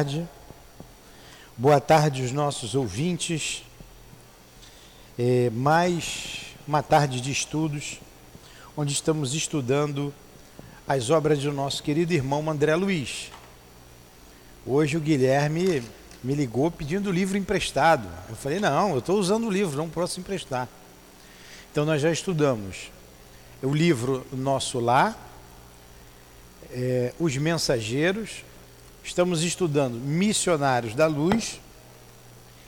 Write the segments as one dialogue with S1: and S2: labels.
S1: tarde. Boa tarde aos nossos ouvintes. É, mais uma tarde de estudos, onde estamos estudando as obras do nosso querido irmão André Luiz. Hoje o Guilherme me ligou pedindo o livro emprestado. Eu falei, não, eu estou usando o livro, não posso emprestar. Então nós já estudamos o livro Nosso Lar, é, Os Mensageiros, Estamos estudando Missionários da Luz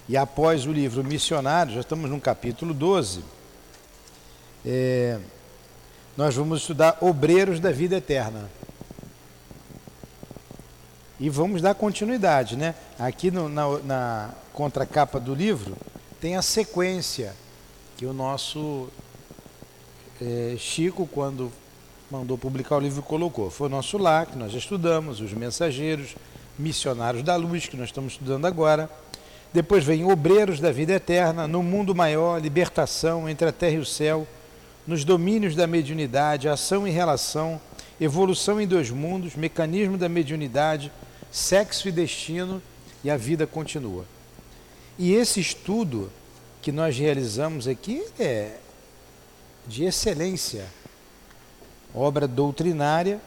S1: e após o livro Missionários, já estamos no capítulo 12, é, nós vamos estudar Obreiros da Vida Eterna. E vamos dar continuidade, né? Aqui no, na, na contracapa do livro tem a sequência que o nosso é, Chico, quando mandou publicar o livro, colocou. Foi o nosso lar, que nós estudamos, os mensageiros, missionários da luz, que nós estamos estudando agora. Depois vem obreiros da vida eterna, no mundo maior, libertação entre a terra e o céu, nos domínios da mediunidade, ação e relação, evolução em dois mundos, mecanismo da mediunidade, sexo e destino, e a vida continua. E esse estudo que nós realizamos aqui é de excelência obra doutrinária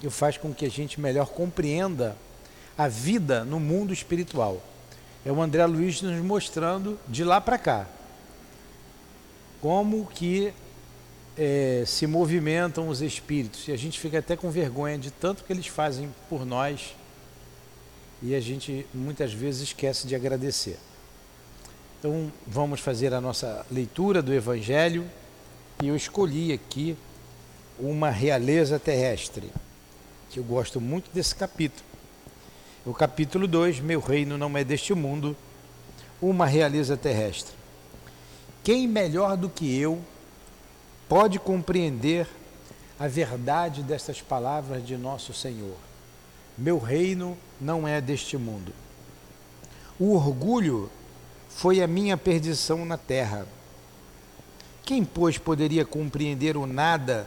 S1: que faz com que a gente melhor compreenda a vida no mundo espiritual. É o André Luiz nos mostrando de lá para cá como que é, se movimentam os espíritos. E a gente fica até com vergonha de tanto que eles fazem por nós e a gente muitas vezes esquece de agradecer. Então vamos fazer a nossa leitura do Evangelho e eu escolhi aqui uma realeza terrestre, que eu gosto muito desse capítulo. O capítulo 2, Meu reino não é deste mundo, uma realeza terrestre. Quem melhor do que eu pode compreender a verdade destas palavras de nosso Senhor? Meu reino não é deste mundo. O orgulho foi a minha perdição na terra. Quem, pois, poderia compreender o nada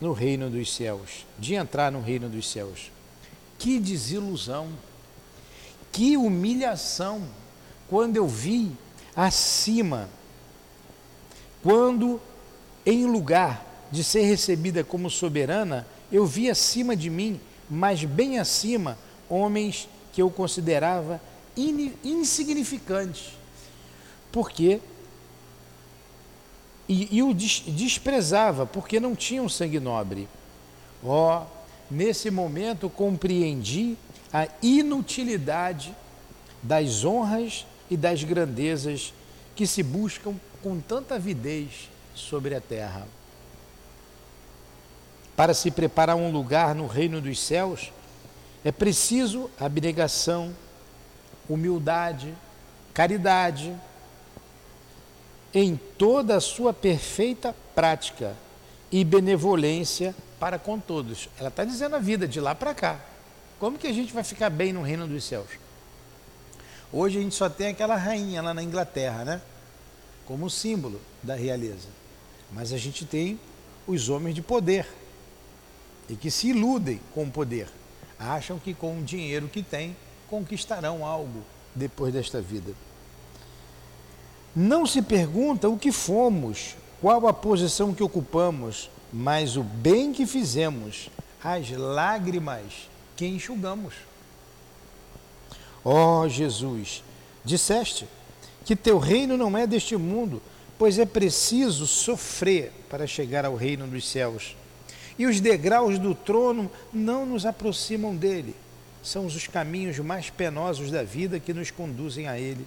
S1: no reino dos céus, de entrar no reino dos céus. Que desilusão, que humilhação, quando eu vi acima, quando em lugar de ser recebida como soberana, eu vi acima de mim, mas bem acima, homens que eu considerava insignificantes. Porque e, e o desprezava, porque não tinha um sangue nobre. Ó, oh, nesse momento compreendi a inutilidade das honras e das grandezas que se buscam com tanta avidez sobre a terra. Para se preparar um lugar no reino dos céus, é preciso abnegação, humildade, caridade, em toda a sua perfeita prática e benevolência para com todos. Ela está dizendo a vida de lá para cá. Como que a gente vai ficar bem no reino dos céus? Hoje a gente só tem aquela rainha lá na Inglaterra, né? Como símbolo da realeza. Mas a gente tem os homens de poder e que se iludem com o poder. Acham que com o dinheiro que têm conquistarão algo depois desta vida. Não se pergunta o que fomos, qual a posição que ocupamos, mas o bem que fizemos, as lágrimas que enxugamos. Ó oh, Jesus, disseste que teu reino não é deste mundo, pois é preciso sofrer para chegar ao reino dos céus. E os degraus do trono não nos aproximam dele. São os caminhos mais penosos da vida que nos conduzem a ele.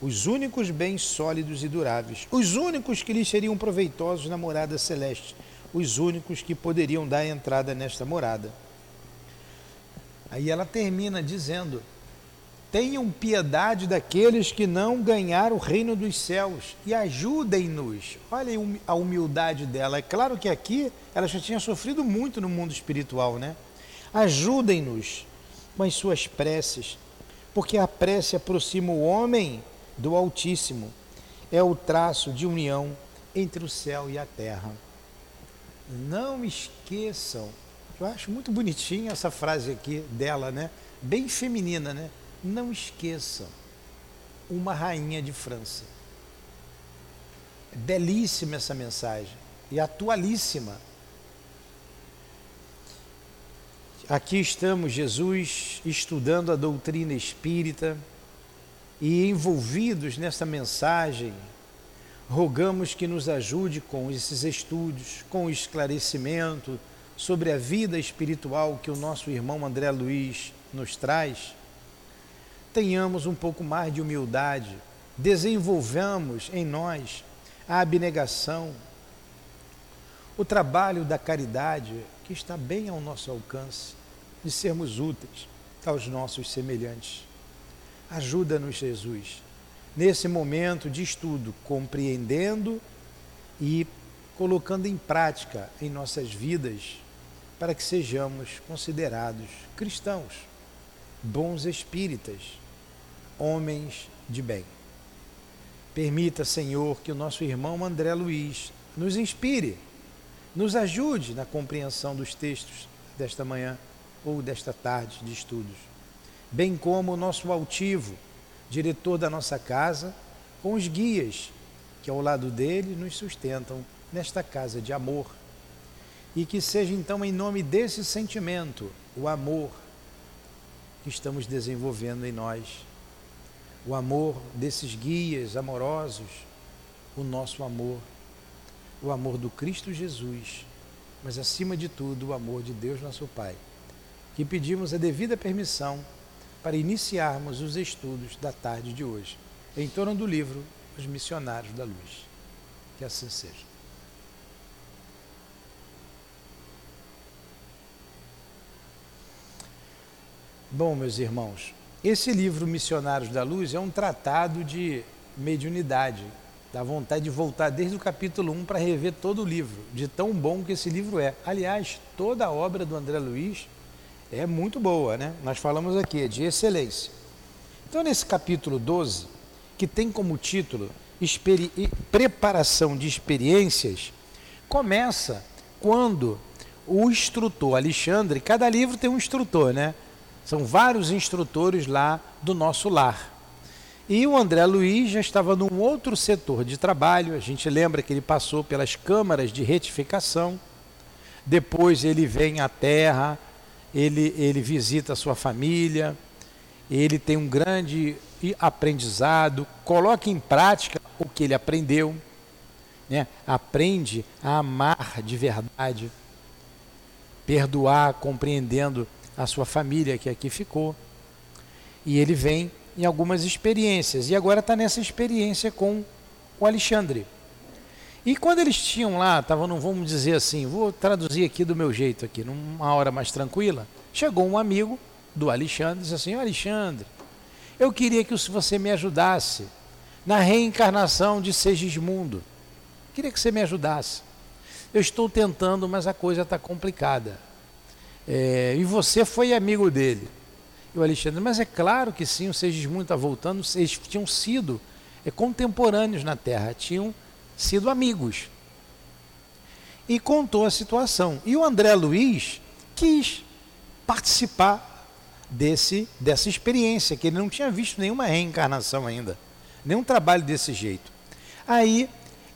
S1: os únicos bens sólidos e duráveis, os únicos que lhes seriam proveitosos na morada celeste, os únicos que poderiam dar entrada nesta morada. Aí ela termina dizendo: Tenham piedade daqueles que não ganharam o reino dos céus e ajudem-nos. Olha a humildade dela. É claro que aqui ela já tinha sofrido muito no mundo espiritual, né? Ajudem-nos com as suas preces, porque a prece aproxima o homem do Altíssimo. É o traço de união entre o céu e a terra. Não esqueçam. Eu acho muito bonitinha essa frase aqui dela, né? Bem feminina, né? Não esqueçam uma rainha de França. É belíssima essa mensagem e atualíssima. Aqui estamos, Jesus, estudando a doutrina espírita e envolvidos nessa mensagem, rogamos que nos ajude com esses estudos, com o esclarecimento sobre a vida espiritual que o nosso irmão André Luiz nos traz tenhamos um pouco mais de humildade, desenvolvamos em nós a abnegação, o trabalho da caridade que está bem ao nosso alcance, de sermos úteis aos nossos semelhantes. Ajuda-nos, Jesus, nesse momento de estudo, compreendendo e colocando em prática em nossas vidas, para que sejamos considerados cristãos, bons espíritas homens de bem. Permita, Senhor, que o nosso irmão André Luiz nos inspire, nos ajude na compreensão dos textos desta manhã ou desta tarde de estudos, bem como o nosso altivo, diretor da nossa casa, com os guias que ao lado dele nos sustentam nesta casa de amor. E que seja então em nome desse sentimento, o amor que estamos desenvolvendo em nós o amor desses guias amorosos, o nosso amor, o amor do Cristo Jesus, mas acima de tudo o amor de Deus nosso Pai, que pedimos a devida permissão para iniciarmos os estudos da tarde de hoje, em torno do livro Os Missionários da Luz. Que assim seja. Bom, meus irmãos, esse livro Missionários da Luz é um tratado de mediunidade. Dá vontade de voltar desde o capítulo 1 para rever todo o livro, de tão bom que esse livro é. Aliás, toda a obra do André Luiz é muito boa, né? Nós falamos aqui, é de excelência. Então, nesse capítulo 12, que tem como título Preparação de Experiências, começa quando o instrutor Alexandre, cada livro tem um instrutor, né? São vários instrutores lá do nosso lar. E o André Luiz já estava num outro setor de trabalho. A gente lembra que ele passou pelas câmaras de retificação. Depois ele vem à Terra, ele, ele visita a sua família, ele tem um grande aprendizado, coloca em prática o que ele aprendeu, né? aprende a amar de verdade, perdoar compreendendo a sua família que aqui ficou. E ele vem em algumas experiências. E agora está nessa experiência com o Alexandre. E quando eles tinham lá, estavam, não vamos dizer assim, vou traduzir aqui do meu jeito aqui, numa hora mais tranquila, chegou um amigo do Alexandre e disse assim, Alexandre, eu queria que você me ajudasse na reencarnação de Segismundo. Queria que você me ajudasse. Eu estou tentando, mas a coisa está complicada. É, e você foi amigo dele. E o Alexandre, mas é claro que sim, o Segismundo está voltando, eles tinham sido é, contemporâneos na Terra, tinham sido amigos. E contou a situação. E o André Luiz quis participar desse, dessa experiência, que ele não tinha visto nenhuma reencarnação ainda, nenhum trabalho desse jeito. Aí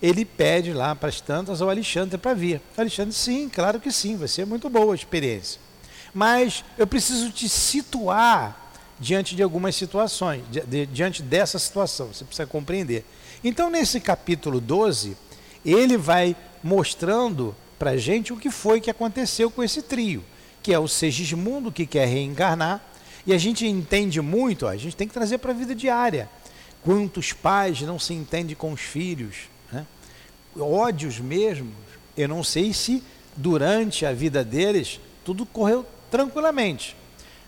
S1: ele pede lá para as tantas ao Alexandre para vir. O Alexandre, sim, claro que sim, vai ser muito boa a experiência. Mas eu preciso te situar diante de algumas situações, de, diante dessa situação. Você precisa compreender. Então, nesse capítulo 12, ele vai mostrando para gente o que foi que aconteceu com esse trio, que é o Segismundo que quer reencarnar. E a gente entende muito, ó, a gente tem que trazer para a vida diária. Quantos pais não se entendem com os filhos? Né? Ódios mesmo. Eu não sei se durante a vida deles tudo correu tranquilamente,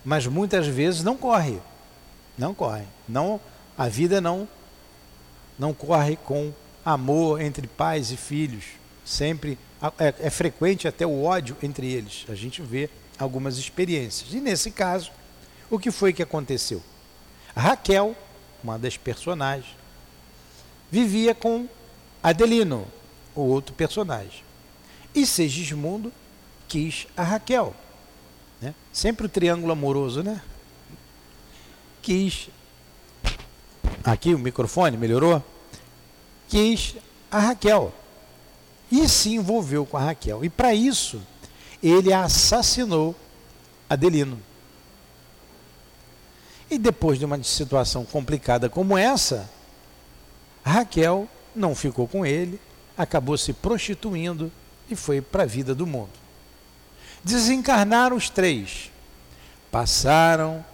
S1: mas muitas vezes não corre. Não corre. Não, a vida não não corre com amor entre pais e filhos. Sempre é, é frequente até o ódio entre eles. A gente vê algumas experiências. E nesse caso, o que foi que aconteceu? Raquel, uma das personagens, vivia com Adelino, o outro personagem. E Segismundo quis a Raquel. Né? Sempre o triângulo amoroso, né? Quis. Aqui o microfone melhorou? Quis a Raquel. E se envolveu com a Raquel. E para isso, ele assassinou Adelino. E depois de uma situação complicada como essa, Raquel não ficou com ele, acabou se prostituindo e foi para a vida do mundo. Desencarnaram os três. Passaram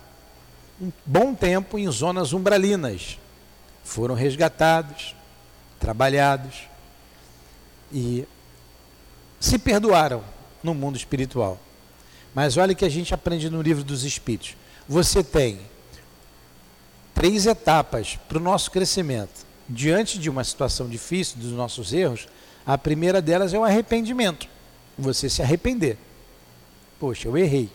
S1: um bom tempo em zonas umbralinas. Foram resgatados, trabalhados e se perdoaram no mundo espiritual. Mas olha que a gente aprende no livro dos Espíritos. Você tem três etapas para o nosso crescimento. Diante de uma situação difícil, dos nossos erros, a primeira delas é o arrependimento. Você se arrepender. Poxa, eu errei.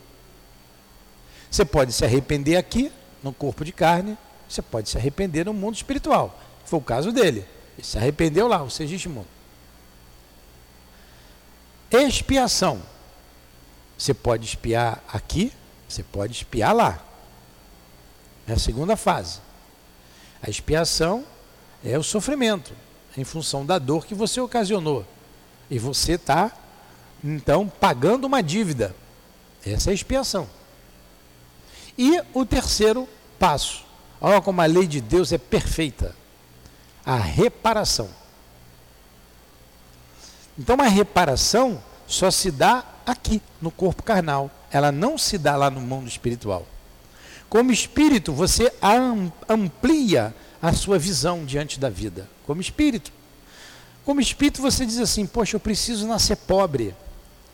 S1: Você pode se arrepender aqui, no corpo de carne, você pode se arrepender no mundo espiritual. Foi o caso dele. Ele se arrependeu lá, o Segismundo. Expiação. Você pode espiar aqui, você pode espiar lá. É a segunda fase. A expiação é o sofrimento, em função da dor que você ocasionou. E você está, então, pagando uma dívida. Essa é a expiação. E o terceiro passo. Olha como a lei de Deus é perfeita. A reparação. Então, a reparação só se dá aqui, no corpo carnal. Ela não se dá lá no mundo espiritual. Como espírito, você amplia a sua visão diante da vida. Como espírito. Como espírito, você diz assim: Poxa, eu preciso nascer pobre.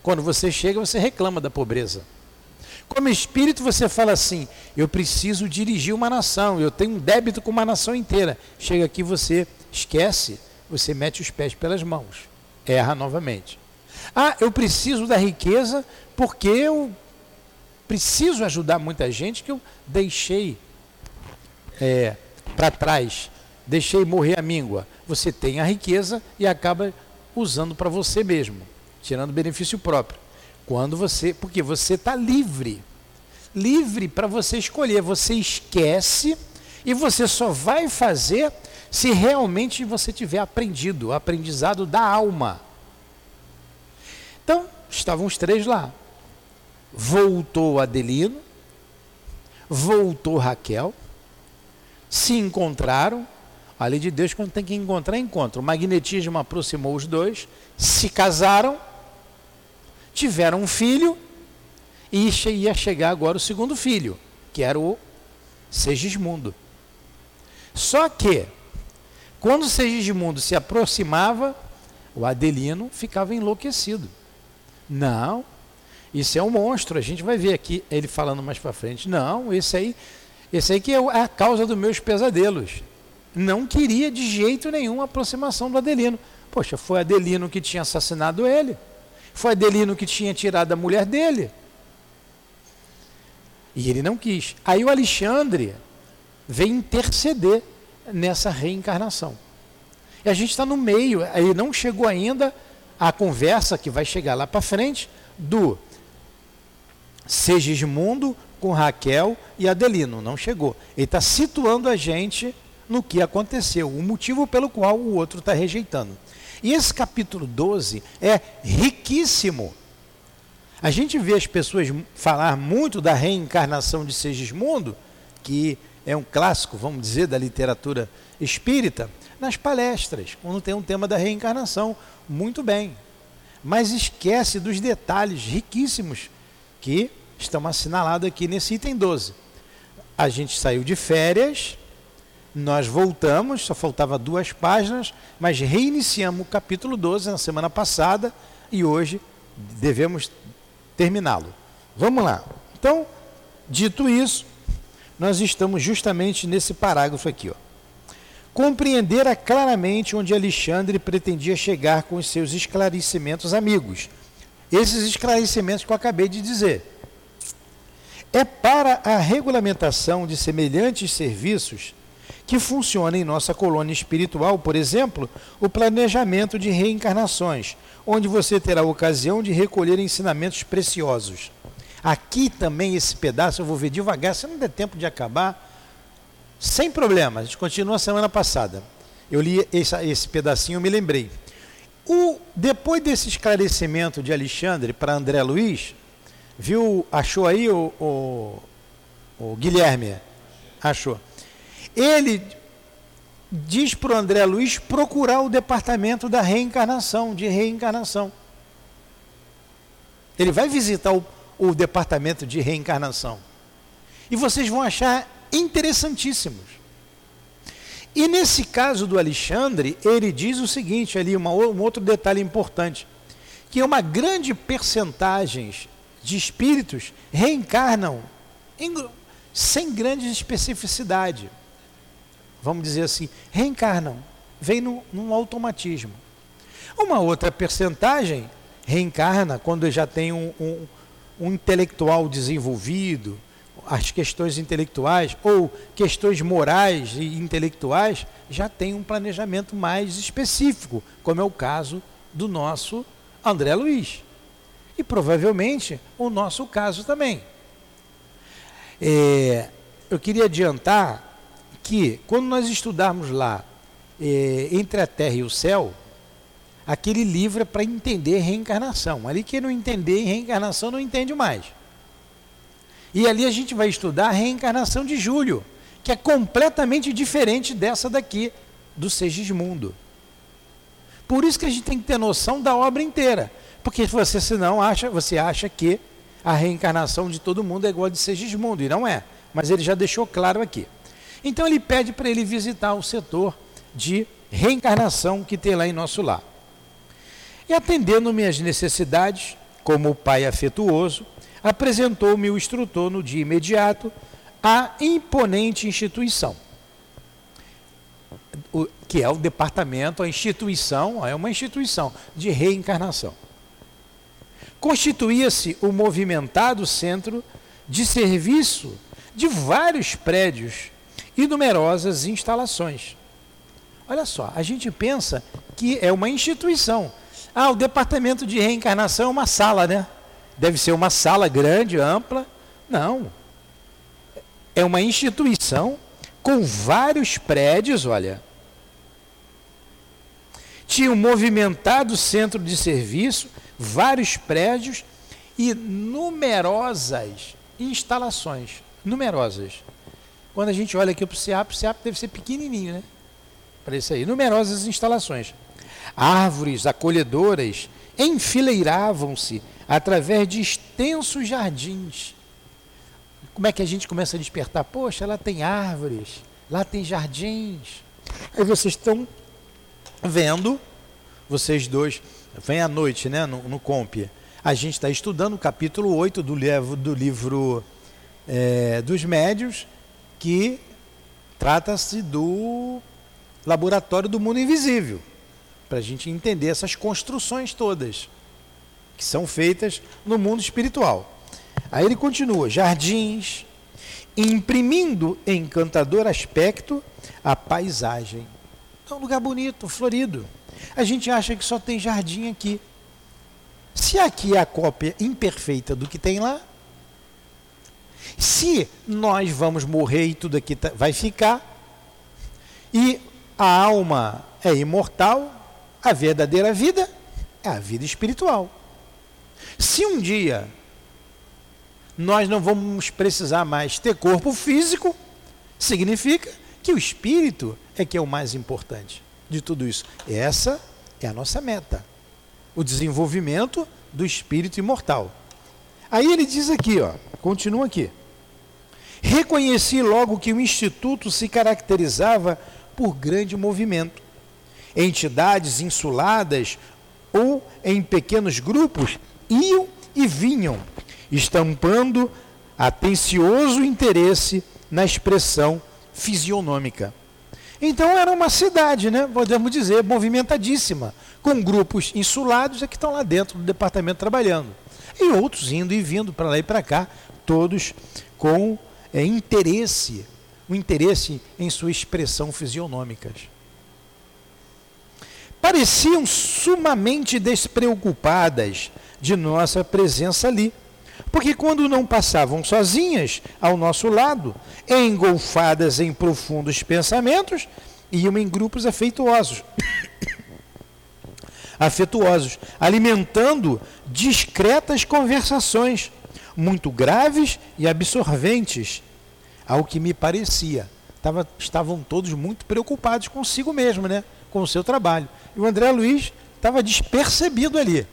S1: Quando você chega, você reclama da pobreza. Como espírito, você fala assim: Eu preciso dirigir uma nação, eu tenho um débito com uma nação inteira. Chega aqui, você esquece, você mete os pés pelas mãos, erra novamente. Ah, eu preciso da riqueza porque eu preciso ajudar muita gente que eu deixei é, para trás, deixei morrer a míngua. Você tem a riqueza e acaba usando para você mesmo, tirando benefício próprio. Quando você, porque você está livre, livre para você escolher. Você esquece e você só vai fazer se realmente você tiver aprendido, aprendizado da alma. Então, estavam os três lá voltou Adelino, voltou Raquel, se encontraram. A lei de Deus, quando tem que encontrar, encontra. O magnetismo aproximou os dois, se casaram, tiveram um filho, e ia chegar agora o segundo filho, que era o Segismundo. Só que, quando Segismundo se aproximava, o Adelino ficava enlouquecido. Não, isso é um monstro, a gente vai ver aqui ele falando mais para frente. Não, esse aí, esse aí que é, é a causa dos meus pesadelos. Não queria de jeito nenhum a aproximação do Adelino. Poxa, foi Adelino que tinha assassinado ele. Foi Adelino que tinha tirado a mulher dele. E ele não quis. Aí o Alexandre vem interceder nessa reencarnação. E a gente está no meio, aí não chegou ainda a conversa que vai chegar lá para frente do Segismundo com Raquel e Adelino. Não chegou. Ele está situando a gente no que aconteceu, o motivo pelo qual o outro está rejeitando. E esse capítulo 12 é riquíssimo. A gente vê as pessoas falar muito da reencarnação de Segismundo que é um clássico, vamos dizer, da literatura espírita, nas palestras, quando tem um tema da reencarnação. Muito bem. Mas esquece dos detalhes riquíssimos que estão assinalados aqui nesse item 12. A gente saiu de férias, nós voltamos, só faltava duas páginas, mas reiniciamos o capítulo 12 na semana passada e hoje devemos terminá-lo. Vamos lá. Então, dito isso, nós estamos justamente nesse parágrafo aqui. Ó. Compreendera claramente onde Alexandre pretendia chegar com os seus esclarecimentos amigos. Esses esclarecimentos que eu acabei de dizer. É para a regulamentação de semelhantes serviços que funciona em nossa colônia espiritual, por exemplo, o planejamento de reencarnações, onde você terá a ocasião de recolher ensinamentos preciosos. Aqui também esse pedaço eu vou ver devagar, se não der tempo de acabar, sem problema. A gente continua semana passada. Eu li esse, esse pedacinho, me lembrei. O, depois desse esclarecimento de Alexandre para André Luiz, viu, achou aí o, o, o Guilherme? Achou. Ele diz para o André Luiz procurar o departamento da reencarnação, de reencarnação. Ele vai visitar o, o departamento de reencarnação. E vocês vão achar interessantíssimos. E nesse caso do Alexandre, ele diz o seguinte ali, uma, um outro detalhe importante, que uma grande percentagem de espíritos reencarnam em, sem grande especificidade. Vamos dizer assim, reencarnam, vem no, num automatismo. Uma outra percentagem reencarna quando já tem um, um um intelectual desenvolvido, as questões intelectuais ou questões morais e intelectuais já tem um planejamento mais específico, como é o caso do nosso André Luiz. E provavelmente o nosso caso também. É, eu queria adiantar que quando nós estudarmos lá é, entre a terra e o céu, aquele livro é para entender reencarnação. Ali quem não entender reencarnação não entende mais. E ali a gente vai estudar a reencarnação de Júlio, que é completamente diferente dessa daqui, do Segismundo. Por isso que a gente tem que ter noção da obra inteira. Porque você senão acha, você acha que a reencarnação de todo mundo é igual a de Segismundo, e não é. Mas ele já deixou claro aqui. Então ele pede para ele visitar o setor de reencarnação que tem lá em nosso lar. E atendendo minhas necessidades, como pai afetuoso, apresentou-me o instrutor no dia imediato à imponente instituição, o, que é o departamento, a instituição, é uma instituição de reencarnação. Constituía-se o movimentado centro de serviço de vários prédios e numerosas instalações. Olha só, a gente pensa que é uma instituição, ah, o departamento de reencarnação é uma sala, né? Deve ser uma sala grande, ampla. Não. É uma instituição com vários prédios, olha. Tinha um movimentado centro de serviço, vários prédios e numerosas instalações. Numerosas. Quando a gente olha aqui para o CEAP, o CEAP deve ser pequenininho, né? Para isso aí. Numerosas instalações. Árvores acolhedoras enfileiravam-se através de extensos jardins. Como é que a gente começa a despertar? Poxa, lá tem árvores, lá tem jardins. Aí vocês estão vendo, vocês dois, vem à noite, né, no, no Comp. A gente está estudando o capítulo 8 do livro, do livro é, dos médios, que trata-se do laboratório do mundo invisível para a gente entender essas construções todas que são feitas no mundo espiritual. Aí ele continua: jardins, imprimindo encantador aspecto à paisagem. É um lugar bonito, florido. A gente acha que só tem jardim aqui. Se aqui é a cópia imperfeita do que tem lá, se nós vamos morrer e tudo aqui tá, vai ficar, e a alma é imortal, a verdadeira vida é a vida espiritual. Se um dia nós não vamos precisar mais ter corpo físico, Significa que o espírito é que é o mais importante de tudo isso. Essa é a nossa meta. O desenvolvimento do espírito imortal. Aí ele diz aqui, ó, continua aqui. Reconheci logo que o instituto se caracterizava por grande movimento. Entidades insuladas ou em pequenos grupos iam e vinham, estampando atencioso interesse na expressão fisionômica. Então era uma cidade, né, podemos dizer, movimentadíssima, com grupos insulados é que estão lá dentro do departamento trabalhando. E outros indo e vindo para lá e para cá, todos com é, interesse, o interesse em sua expressão fisionômicas pareciam sumamente despreocupadas de nossa presença ali. Porque quando não passavam sozinhas ao nosso lado, engolfadas em profundos pensamentos, iam em grupos afetuosos. afetuosos, alimentando discretas conversações, muito graves e absorventes, ao que me parecia. Tava, estavam todos muito preocupados consigo mesmo, né? com o seu trabalho. E o André Luiz estava despercebido ali.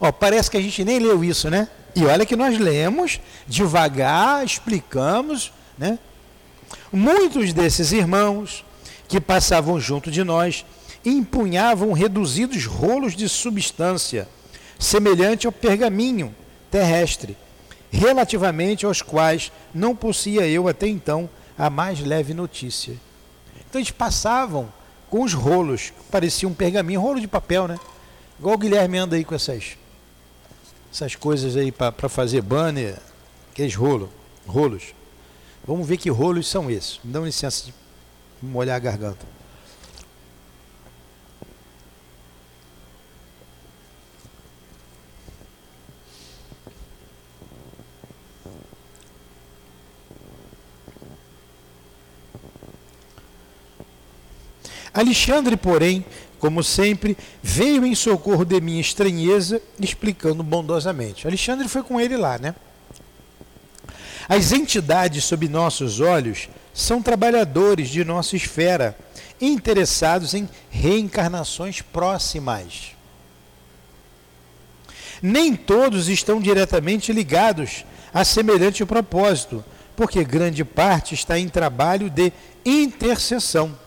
S1: Ó, parece que a gente nem leu isso, né? E olha que nós lemos devagar, explicamos, né? Muitos desses irmãos que passavam junto de nós empunhavam reduzidos rolos de substância, semelhante ao pergaminho terrestre, relativamente aos quais não possuía eu até então a mais leve notícia. Então eles passavam com os rolos, parecia um pergaminho, rolo de papel, né? Igual o Guilherme anda aí com essas, essas coisas aí para fazer banner, aqueles rolos, rolos. Vamos ver que rolos são esses. Me dá licença de molhar a garganta. Alexandre, porém, como sempre, veio em socorro de minha estranheza, explicando bondosamente. Alexandre foi com ele lá, né? As entidades sob nossos olhos são trabalhadores de nossa esfera, interessados em reencarnações próximas. Nem todos estão diretamente ligados a semelhante propósito, porque grande parte está em trabalho de intercessão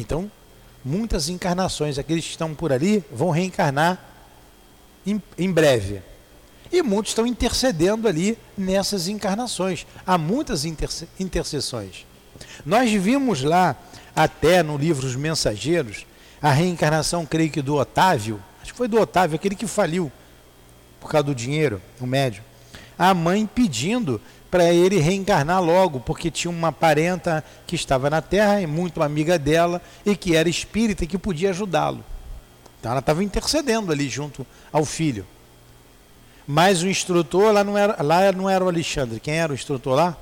S1: então, muitas encarnações, aqueles que estão por ali, vão reencarnar em, em breve. E muitos estão intercedendo ali nessas encarnações. Há muitas interse intercessões. Nós vimos lá, até no livro Os Mensageiros, a reencarnação, creio que do Otávio, acho que foi do Otávio, aquele que faliu por causa do dinheiro, o médio. A mãe pedindo para ele reencarnar logo, porque tinha uma parenta que estava na Terra e muito amiga dela e que era espírita e que podia ajudá-lo. Então ela estava intercedendo ali junto ao filho. Mas o instrutor lá não era, lá não era o Alexandre. Quem era o instrutor lá?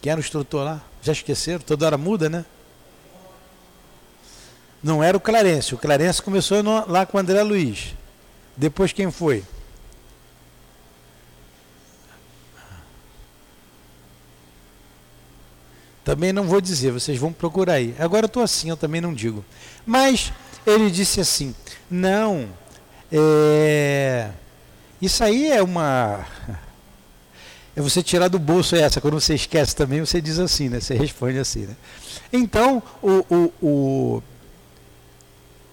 S1: Quem era o instrutor lá? Já esqueceram? Toda hora muda, né? Não era o Clarence. O Clarence começou no, lá com o André Luiz. Depois quem foi? Também não vou dizer, vocês vão procurar aí. Agora eu estou assim, eu também não digo. Mas ele disse assim: não, é, isso aí é uma. É você tirar do bolso essa. Quando você esquece também, você diz assim, né? Você responde assim, né? Então, o, o, o,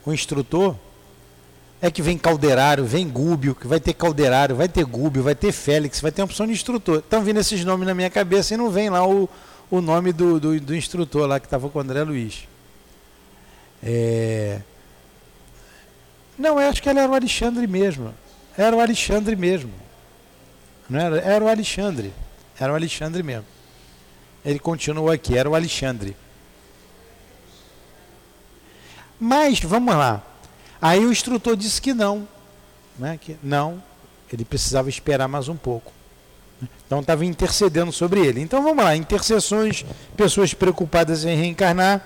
S1: o instrutor é que vem Calderário, vem Gúbio, que vai ter Calderário, vai ter Gúbio, vai ter Félix, vai ter uma opção de instrutor. Estão vindo esses nomes na minha cabeça e não vem lá o, o nome do, do, do instrutor lá que estava com o André Luiz. É... Não, eu acho que ele era o Alexandre mesmo. Era o Alexandre mesmo. Não era? Era o Alexandre. Era o Alexandre mesmo. Ele continuou aqui, era o Alexandre. Mas, vamos lá. Aí o instrutor disse que não. Né? Que não, ele precisava esperar mais um pouco. Então estava intercedendo sobre ele. Então vamos lá, intercessões, pessoas preocupadas em reencarnar,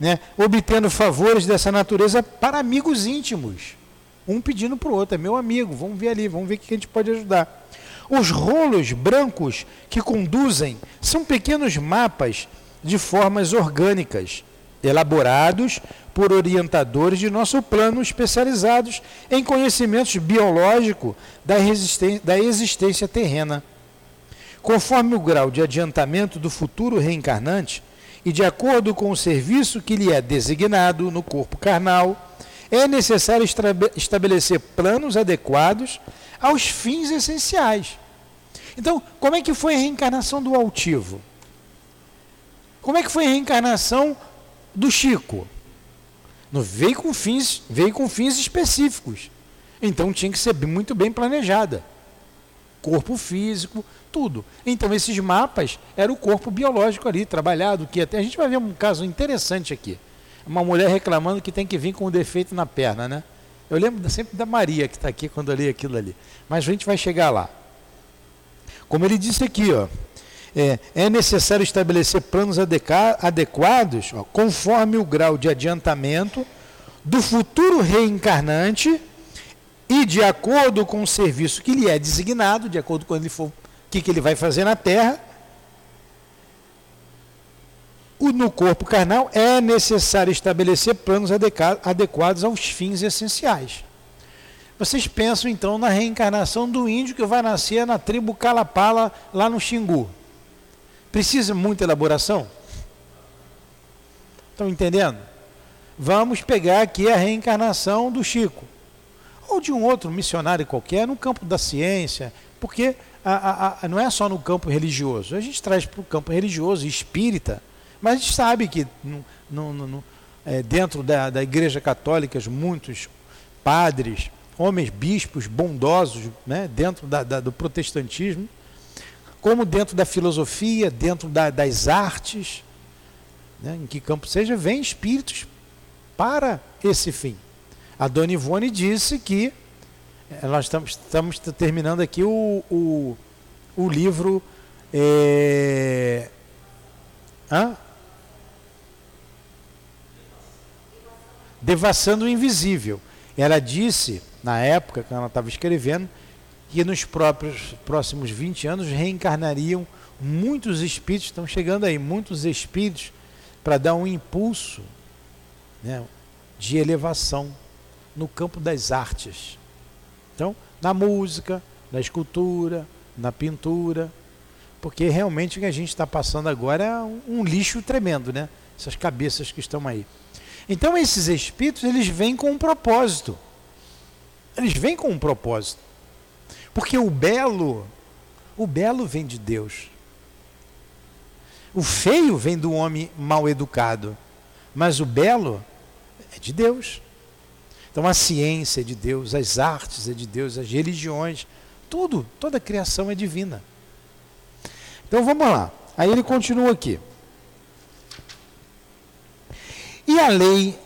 S1: né, obtendo favores dessa natureza para amigos íntimos. Um pedindo para o outro, é meu amigo, vamos ver ali, vamos ver o que a gente pode ajudar. Os rolos brancos que conduzem são pequenos mapas de formas orgânicas, elaborados por orientadores de nosso plano especializados em conhecimentos biológicos da, da existência terrena. Conforme o grau de adiantamento do futuro reencarnante e de acordo com o serviço que lhe é designado no corpo carnal, é necessário estabelecer planos adequados aos fins essenciais. Então, como é que foi a reencarnação do altivo? Como é que foi a reencarnação do Chico? Veio com fins, veio com fins específicos. Então tinha que ser muito bem planejada. Corpo físico, tudo. Então esses mapas era o corpo biológico ali trabalhado, que até a gente vai ver um caso interessante aqui. Uma mulher reclamando que tem que vir com um defeito na perna, né? Eu lembro sempre da Maria que está aqui quando eu li aquilo ali. Mas a gente vai chegar lá. Como ele disse aqui, ó, é, é necessário estabelecer planos adequados ó, conforme o grau de adiantamento do futuro reencarnante e de acordo com o serviço que lhe é designado, de acordo com ele for, que, que ele vai fazer na Terra, no corpo carnal é necessário estabelecer planos adequados aos fins essenciais. Vocês pensam então na reencarnação do índio que vai nascer na tribo Calapala, lá no Xingu. Precisa muita elaboração? Estão entendendo? Vamos pegar aqui a reencarnação do Chico. Ou de um outro missionário qualquer, no campo da ciência, porque a, a, não é só no campo religioso. A gente traz para o campo religioso, espírita, mas a gente sabe que no, no, no, é, dentro da, da Igreja Católica, muitos padres, homens bispos bondosos, né, dentro da, da, do protestantismo, como dentro da filosofia, dentro da, das artes, né, em que campo seja, vem espíritos para esse fim. A Dona Ivone disse que nós estamos, estamos terminando aqui o, o, o livro é, hã? Devassando o Invisível. Ela disse, na época que ela estava escrevendo, que nos próprios próximos 20 anos reencarnariam muitos espíritos, estão chegando aí, muitos espíritos, para dar um impulso né, de elevação no campo das artes. Então, na música, na escultura, na pintura, porque realmente o que a gente está passando agora é um, lixo tremendo, né? Essas cabeças que estão aí. Então, esses espíritos, eles vêm com um propósito. Eles vêm com um propósito. Porque o belo, o belo vem de Deus. O feio vem do homem mal educado. Mas o belo é de Deus. Então a ciência é de Deus, as artes é de Deus, as religiões, tudo, toda a criação é divina. Então vamos lá. Aí ele continua aqui. E a lei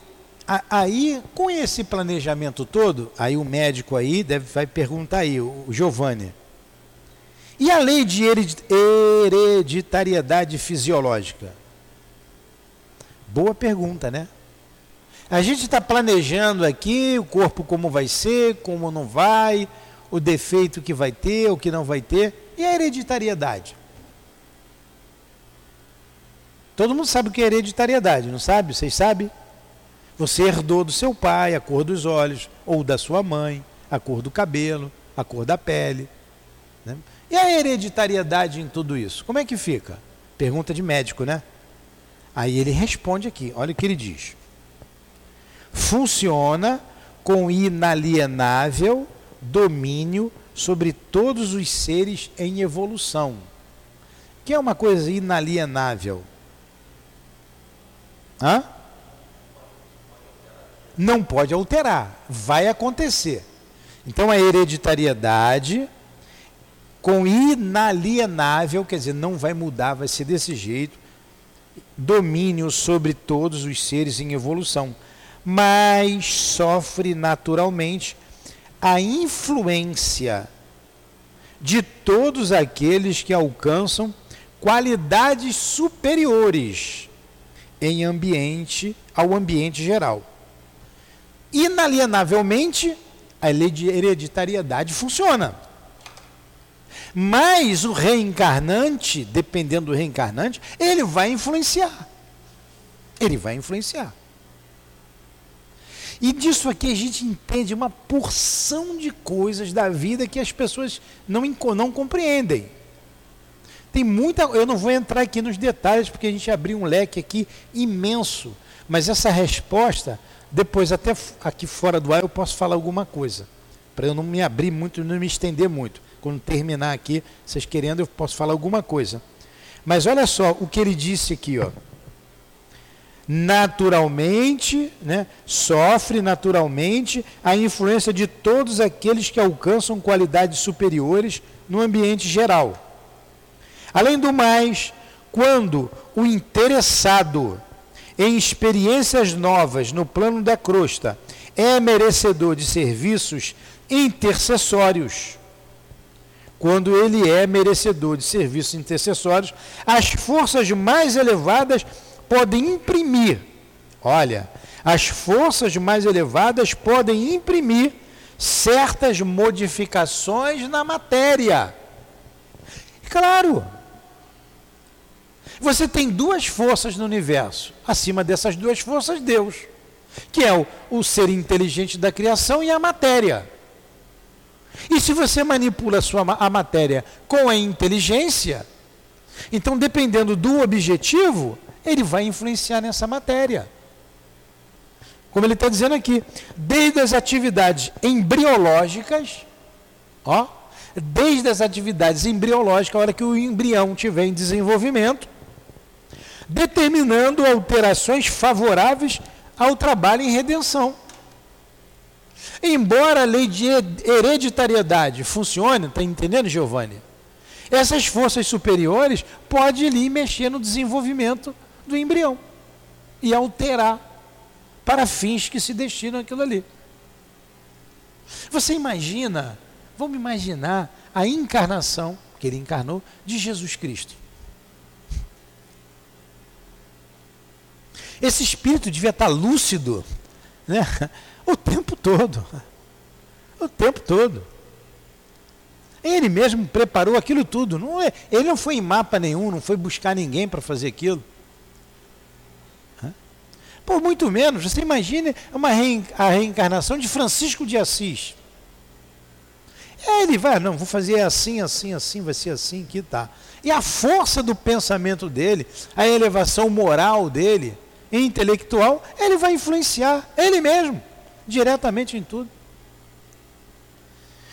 S1: Aí, com esse planejamento todo, aí o médico aí deve, vai perguntar aí, o Giovanni. E a lei de hereditariedade fisiológica? Boa pergunta, né? A gente está planejando aqui o corpo como vai ser, como não vai, o defeito que vai ter, o que não vai ter. E a hereditariedade? Todo mundo sabe o que é hereditariedade, não sabe? Vocês sabem? Você herdou do seu pai a cor dos olhos, ou da sua mãe, a cor do cabelo, a cor da pele. Né? E a hereditariedade em tudo isso? Como é que fica? Pergunta de médico, né? Aí ele responde aqui, olha o que ele diz. Funciona com inalienável domínio sobre todos os seres em evolução. O que é uma coisa inalienável? Hã? não pode alterar, vai acontecer. Então a hereditariedade com inalienável, quer dizer, não vai mudar, vai ser desse jeito, domínio sobre todos os seres em evolução, mas sofre naturalmente a influência de todos aqueles que alcançam qualidades superiores em ambiente ao ambiente geral inalienavelmente a lei de hereditariedade funciona. Mas o reencarnante, dependendo do reencarnante, ele vai influenciar. Ele vai influenciar. E disso aqui a gente entende uma porção de coisas da vida que as pessoas não, não compreendem. Tem muita. Eu não vou entrar aqui nos detalhes, porque a gente abriu um leque aqui imenso. Mas essa resposta, depois, até aqui fora do ar, eu posso falar alguma coisa. Para eu não me abrir muito, não me estender muito. Quando terminar aqui, vocês querendo, eu posso falar alguma coisa. Mas olha só o que ele disse aqui, ó naturalmente, né, sofre naturalmente a influência de todos aqueles que alcançam qualidades superiores no ambiente geral. Além do mais, quando o interessado em experiências novas no plano da crosta é merecedor de serviços intercessórios, quando ele é merecedor de serviços intercessórios, as forças mais elevadas podem imprimir, olha, as forças mais elevadas podem imprimir certas modificações na matéria. Claro. Você tem duas forças no universo. Acima dessas duas forças, Deus, que é o, o ser inteligente da criação e a matéria. E se você manipula a, sua, a matéria com a inteligência, então dependendo do objetivo, ele vai influenciar nessa matéria. Como ele está dizendo aqui, desde as atividades embriológicas, ó, desde as atividades embriológicas, a hora que o embrião tiver em desenvolvimento, determinando alterações favoráveis ao trabalho em redenção. Embora a lei de hereditariedade funcione, está entendendo, Giovanni? Essas forças superiores podem ali mexer no desenvolvimento do embrião e alterar para fins que se destinam àquilo ali. Você imagina, vamos imaginar a encarnação, que ele encarnou, de Jesus Cristo. Esse espírito devia estar lúcido né? o tempo todo. O tempo todo. Ele mesmo preparou aquilo tudo. Não é, ele não foi em mapa nenhum, não foi buscar ninguém para fazer aquilo. Por muito menos, você imagine uma a reencarnação de Francisco de Assis. É, ele vai, não, vou fazer assim, assim, assim, vai ser assim, que tá. E a força do pensamento dele, a elevação moral dele, intelectual, ele vai influenciar ele mesmo, diretamente em tudo.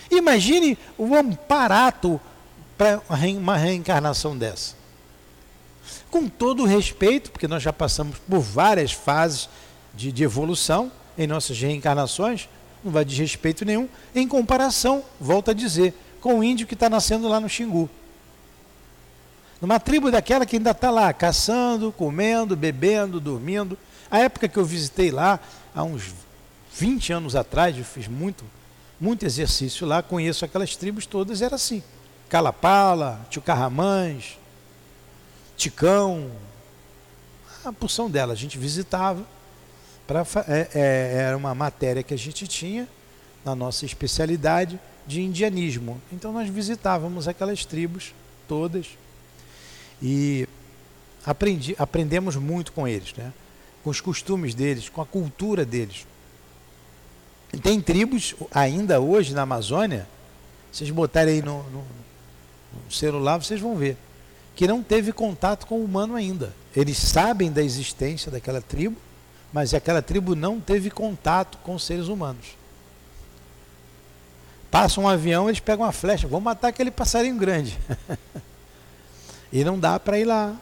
S1: Imagine o amparato para uma reencarnação dessa com todo o respeito, porque nós já passamos por várias fases de, de evolução em nossas reencarnações, não vai de respeito nenhum, em comparação, volto a dizer, com o índio que está nascendo lá no Xingu. Numa tribo daquela que ainda está lá, caçando, comendo, bebendo, dormindo. A época que eu visitei lá, há uns 20 anos atrás, eu fiz muito, muito exercício lá, conheço aquelas tribos todas, era assim. Calapala, Tio Carramães, Ticão, a porção dela a gente visitava. Pra, é, é, era uma matéria que a gente tinha na nossa especialidade de indianismo. Então nós visitávamos aquelas tribos todas e aprendi, aprendemos muito com eles, né? com os costumes deles, com a cultura deles. Tem tribos ainda hoje na Amazônia, vocês botarem aí no, no, no celular, vocês vão ver que não teve contato com o humano ainda. Eles sabem da existência daquela tribo, mas aquela tribo não teve contato com seres humanos. Passa um avião, eles pegam uma flecha, vão matar aquele passarinho grande. e não dá para ir lá.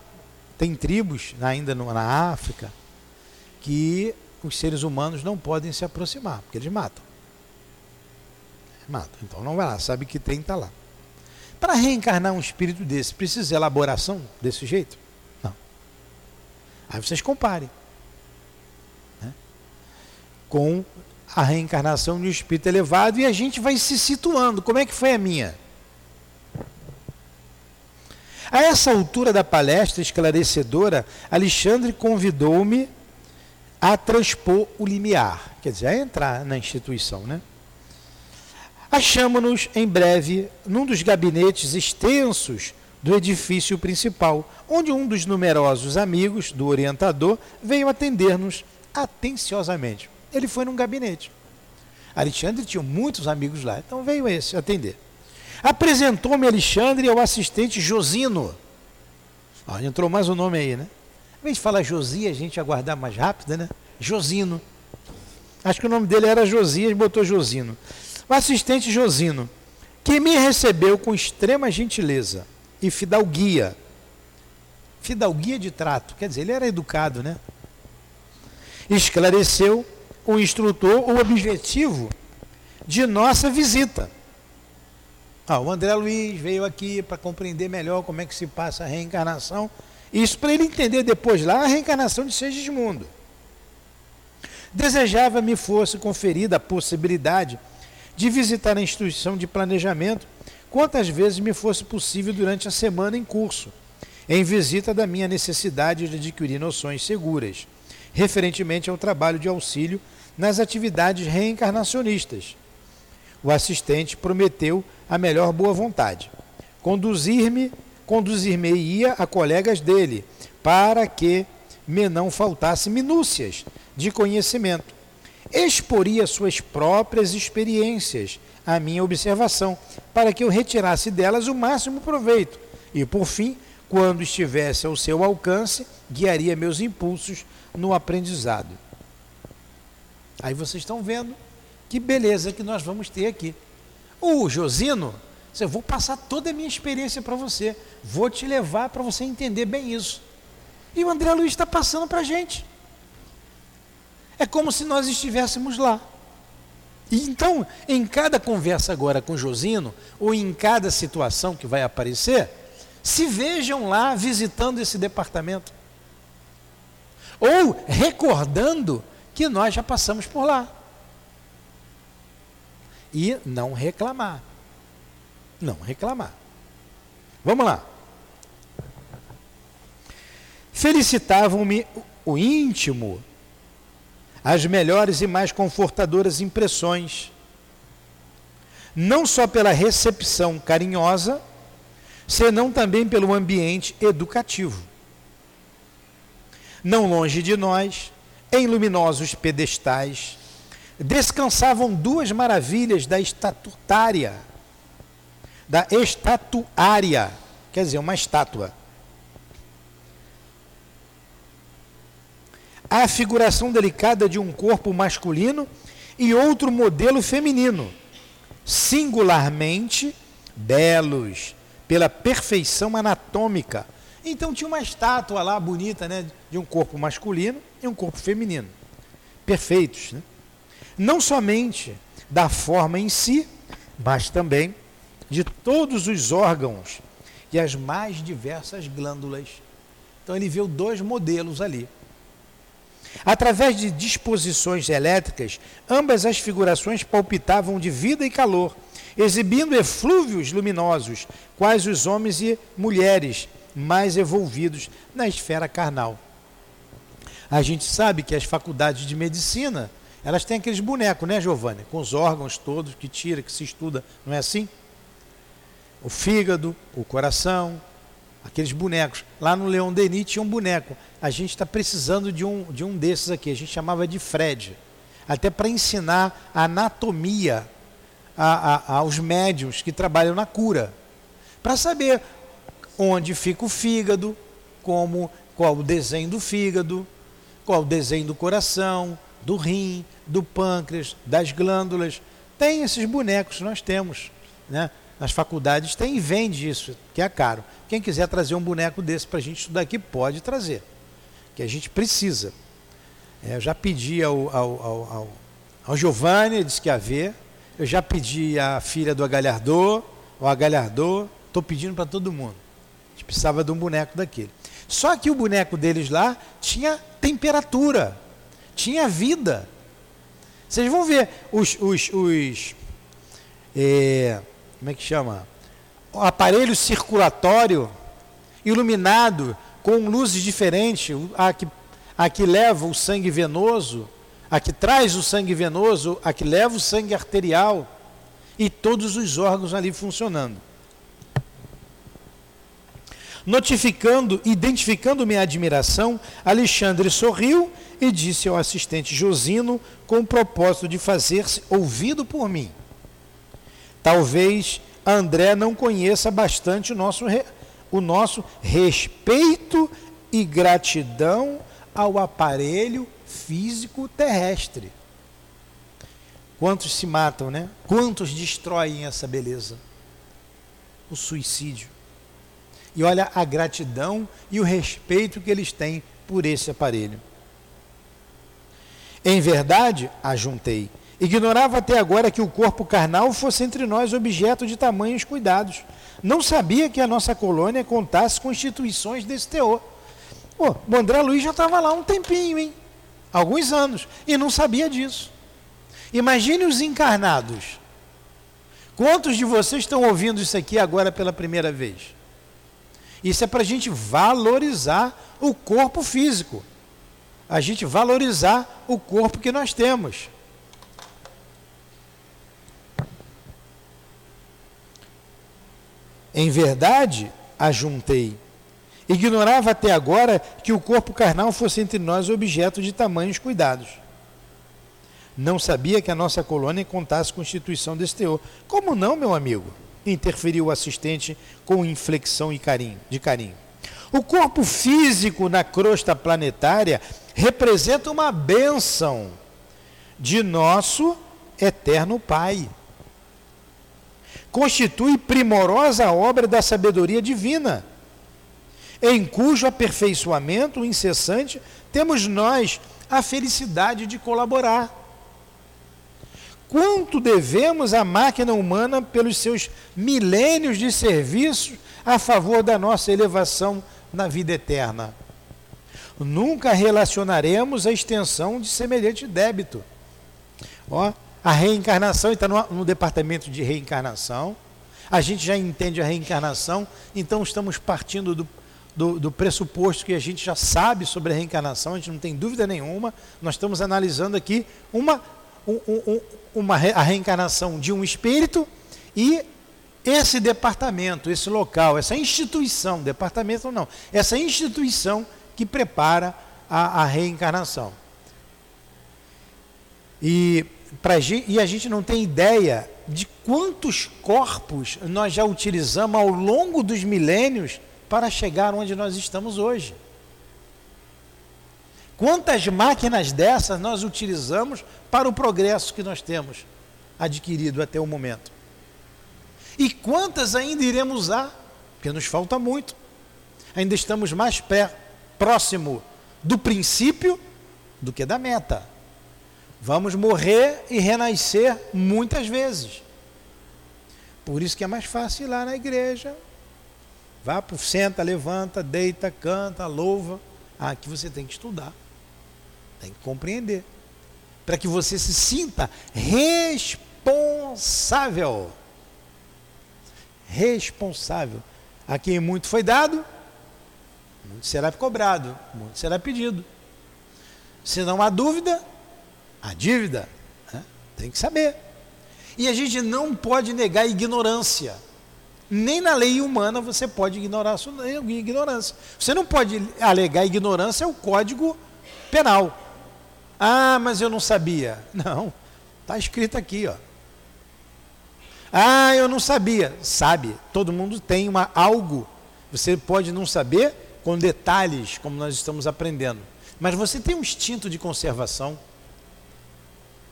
S1: Tem tribos ainda na África que os seres humanos não podem se aproximar, porque eles matam. Matam. Então não vai lá, sabe que tem, está lá. Para reencarnar um espírito desse, precisa elaboração desse jeito? Não. Aí vocês comparem né? com a reencarnação de um espírito elevado e a gente vai se situando. Como é que foi a minha? A essa altura da palestra esclarecedora, Alexandre convidou-me a transpor o limiar, quer dizer, a entrar na instituição, né? Achamos-nos em breve num dos gabinetes extensos do edifício principal, onde um dos numerosos amigos do orientador veio atender-nos atenciosamente. Ele foi num gabinete. Alexandre tinha muitos amigos lá, então veio esse atender. Apresentou-me Alexandre ao assistente Josino. Ó, entrou mais um nome aí, né? Em vez de falar Josia, a gente aguardar mais rápido, né? Josino. Acho que o nome dele era Josias, botou Josino. Assistente Josino, que me recebeu com extrema gentileza e fidalguia. Fidalguia de trato, quer dizer, ele era educado, né? Esclareceu o instrutor o objetivo de nossa visita. Ah, o André Luiz veio aqui para compreender melhor como é que se passa a reencarnação. Isso para ele entender depois lá a reencarnação de Segismundo. Desejava me fosse conferida a possibilidade de visitar a instituição de planejamento quantas vezes me fosse possível durante a semana em curso, em visita da minha necessidade de adquirir noções seguras, referentemente ao trabalho de auxílio nas atividades reencarnacionistas. O assistente prometeu a melhor boa vontade. Conduzir-me, conduzir-me-ia a colegas dele, para que me não faltasse minúcias de conhecimento. Exporia suas próprias experiências à minha observação, para que eu retirasse delas o máximo proveito. E, por fim, quando estivesse ao seu alcance, guiaria meus impulsos no aprendizado. Aí vocês estão vendo que beleza que nós vamos ter aqui. O Josino, eu vou passar toda a minha experiência para você, vou te levar para você entender bem isso. E o André Luiz está passando para a gente. É como se nós estivéssemos lá. E então, em cada conversa agora com Josino, ou em cada situação que vai aparecer, se vejam lá visitando esse departamento. Ou recordando que nós já passamos por lá. E não reclamar. Não reclamar. Vamos lá. Felicitavam-me o íntimo as melhores e mais confortadoras impressões, não só pela recepção carinhosa, senão também pelo ambiente educativo. Não longe de nós, em luminosos pedestais, descansavam duas maravilhas da estatutária, da estatuária, quer dizer, uma estátua a figuração delicada de um corpo masculino e outro modelo feminino, singularmente belos pela perfeição anatômica. Então tinha uma estátua lá bonita, né, de um corpo masculino e um corpo feminino, perfeitos, né? Não somente da forma em si, mas também de todos os órgãos e as mais diversas glândulas. Então ele viu dois modelos ali. Através de disposições elétricas, ambas as figurações palpitavam de vida e calor, exibindo eflúvios luminosos, quais os homens e mulheres mais evolvidos na esfera carnal. A gente sabe que as faculdades de medicina, elas têm aqueles bonecos, né, Giovanni? Com os órgãos todos que tira, que se estuda, não é assim? O fígado, o coração, aqueles bonecos. Lá no Leão Denis tinha um boneco. A gente está precisando de um, de um desses aqui. A gente chamava de Fred. Até para ensinar a anatomia a, a, aos médios que trabalham na cura. Para saber onde fica o fígado, como, qual o desenho do fígado, qual o desenho do coração, do rim, do pâncreas, das glândulas. Tem esses bonecos, nós temos. Né? Nas faculdades tem e vende isso, que é caro. Quem quiser trazer um boneco desse para a gente estudar aqui, pode trazer, que a gente precisa. É, eu já pedi ao, ao, ao, ao, ao Giovanni, disse que ia ver. Eu já pedi à filha do Agalhardô, o Agalhardô, estou pedindo para todo mundo. A gente precisava de um boneco daquele. Só que o boneco deles lá tinha temperatura, tinha vida. Vocês vão ver os, os, os é, como é que chama? O aparelho circulatório iluminado com luzes diferentes, a que, a que leva o sangue venoso, a que traz o sangue venoso, a que leva o sangue arterial. e todos os órgãos ali funcionando. Notificando, identificando minha admiração, Alexandre sorriu e disse ao assistente Josino com o propósito de fazer-se ouvido por mim. Talvez André não conheça bastante o nosso, o nosso respeito e gratidão ao aparelho físico terrestre. Quantos se matam, né? Quantos destroem essa beleza? O suicídio. E olha a gratidão e o respeito que eles têm por esse aparelho. Em verdade, ajuntei, ignorava até agora que o corpo carnal fosse entre nós objeto de tamanhos cuidados. Não sabia que a nossa colônia contasse com instituições desse teor. Pô, o André Luiz já estava lá um tempinho, hein? Alguns anos, e não sabia disso. Imagine os encarnados. Quantos de vocês estão ouvindo isso aqui agora pela primeira vez? Isso é para a gente valorizar o corpo físico. A gente valorizar o corpo que nós temos. Em verdade, ajuntei. Ignorava até agora que o corpo carnal fosse entre nós objeto de tamanhos cuidados. Não sabia que a nossa colônia contasse com instituição desse teor. Como não, meu amigo? Interferiu o assistente com inflexão e carinho, de carinho. O corpo físico na crosta planetária representa uma bênção de nosso eterno Pai. Constitui primorosa obra da sabedoria divina, em cujo aperfeiçoamento incessante temos nós a felicidade de colaborar quanto devemos à máquina humana pelos seus milênios de serviço a favor da nossa elevação na vida eterna. Nunca relacionaremos a extensão de semelhante débito. Ó, a reencarnação está no, no departamento de reencarnação. A gente já entende a reencarnação, então estamos partindo do, do, do, pressuposto que a gente já sabe sobre a reencarnação, a gente não tem dúvida nenhuma. Nós estamos analisando aqui uma, um, um, uma, a reencarnação de um espírito e esse departamento, esse local, essa instituição, departamento não, essa instituição que prepara a, a reencarnação. E, pra, e a gente não tem ideia de quantos corpos nós já utilizamos ao longo dos milênios para chegar onde nós estamos hoje. Quantas máquinas dessas nós utilizamos para o progresso que nós temos adquirido até o momento? E quantas ainda iremos usar? Porque nos falta muito. Ainda estamos mais pé, próximo do princípio do que da meta. Vamos morrer e renascer muitas vezes. Por isso que é mais fácil ir lá na igreja. Vá para senta, levanta, deita, canta, louva. Ah, aqui você tem que estudar. Tem que compreender. Para que você se sinta responsável. Responsável. A quem muito foi dado, muito será cobrado, muito será pedido. Se não há dúvida, há dívida. Né? Tem que saber. E a gente não pode negar a ignorância. Nem na lei humana você pode ignorar a sua ignorância. Você não pode alegar ignorância ao código penal. Ah, mas eu não sabia. Não, está escrito aqui, ó. Ah, eu não sabia. Sabe, todo mundo tem uma algo. Você pode não saber com detalhes, como nós estamos aprendendo. Mas você tem um instinto de conservação.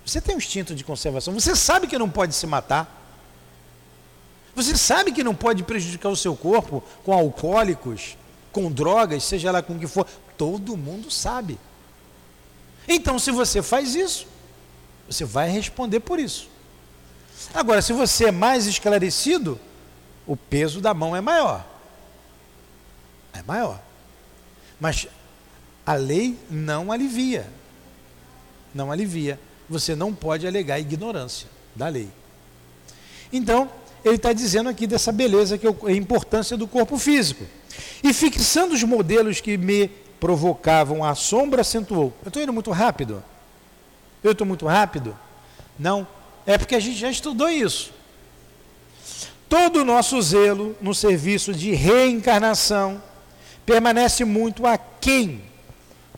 S1: Você tem um instinto de conservação. Você sabe que não pode se matar. Você sabe que não pode prejudicar o seu corpo com alcoólicos, com drogas, seja lá com o que for. Todo mundo sabe. Então, se você faz isso, você vai responder por isso. Agora, se você é mais esclarecido, o peso da mão é maior. É maior. Mas a lei não alivia. Não alivia. Você não pode alegar ignorância da lei. Então, ele está dizendo aqui dessa beleza, que é a importância do corpo físico. E fixando os modelos que me provocavam a sombra, acentuou. Eu estou indo muito rápido? Eu estou muito rápido? Não. É porque a gente já estudou isso. Todo o nosso zelo no serviço de reencarnação permanece muito aquém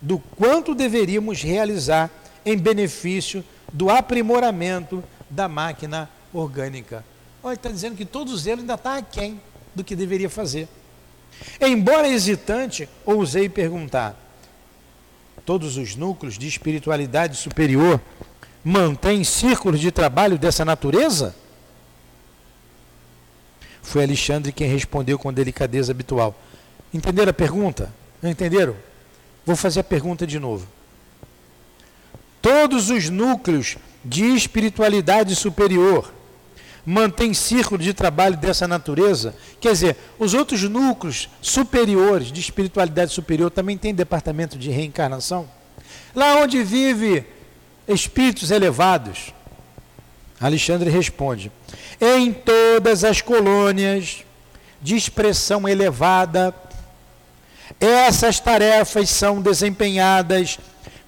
S1: do quanto deveríamos realizar em benefício do aprimoramento da máquina orgânica. Olha, está dizendo que todo o zelo ainda está aquém do que deveria fazer. Embora hesitante, ousei perguntar: todos os núcleos de espiritualidade superior mantêm círculos de trabalho dessa natureza? Foi Alexandre quem respondeu com delicadeza habitual. Entenderam a pergunta? Não entenderam? Vou fazer a pergunta de novo. Todos os núcleos de espiritualidade superior mantêm círculo de trabalho dessa natureza? Quer dizer, os outros núcleos superiores de espiritualidade superior também têm departamento de reencarnação? Lá onde vive espíritos elevados. Alexandre responde: em todas as colônias de expressão elevada, essas tarefas são desempenhadas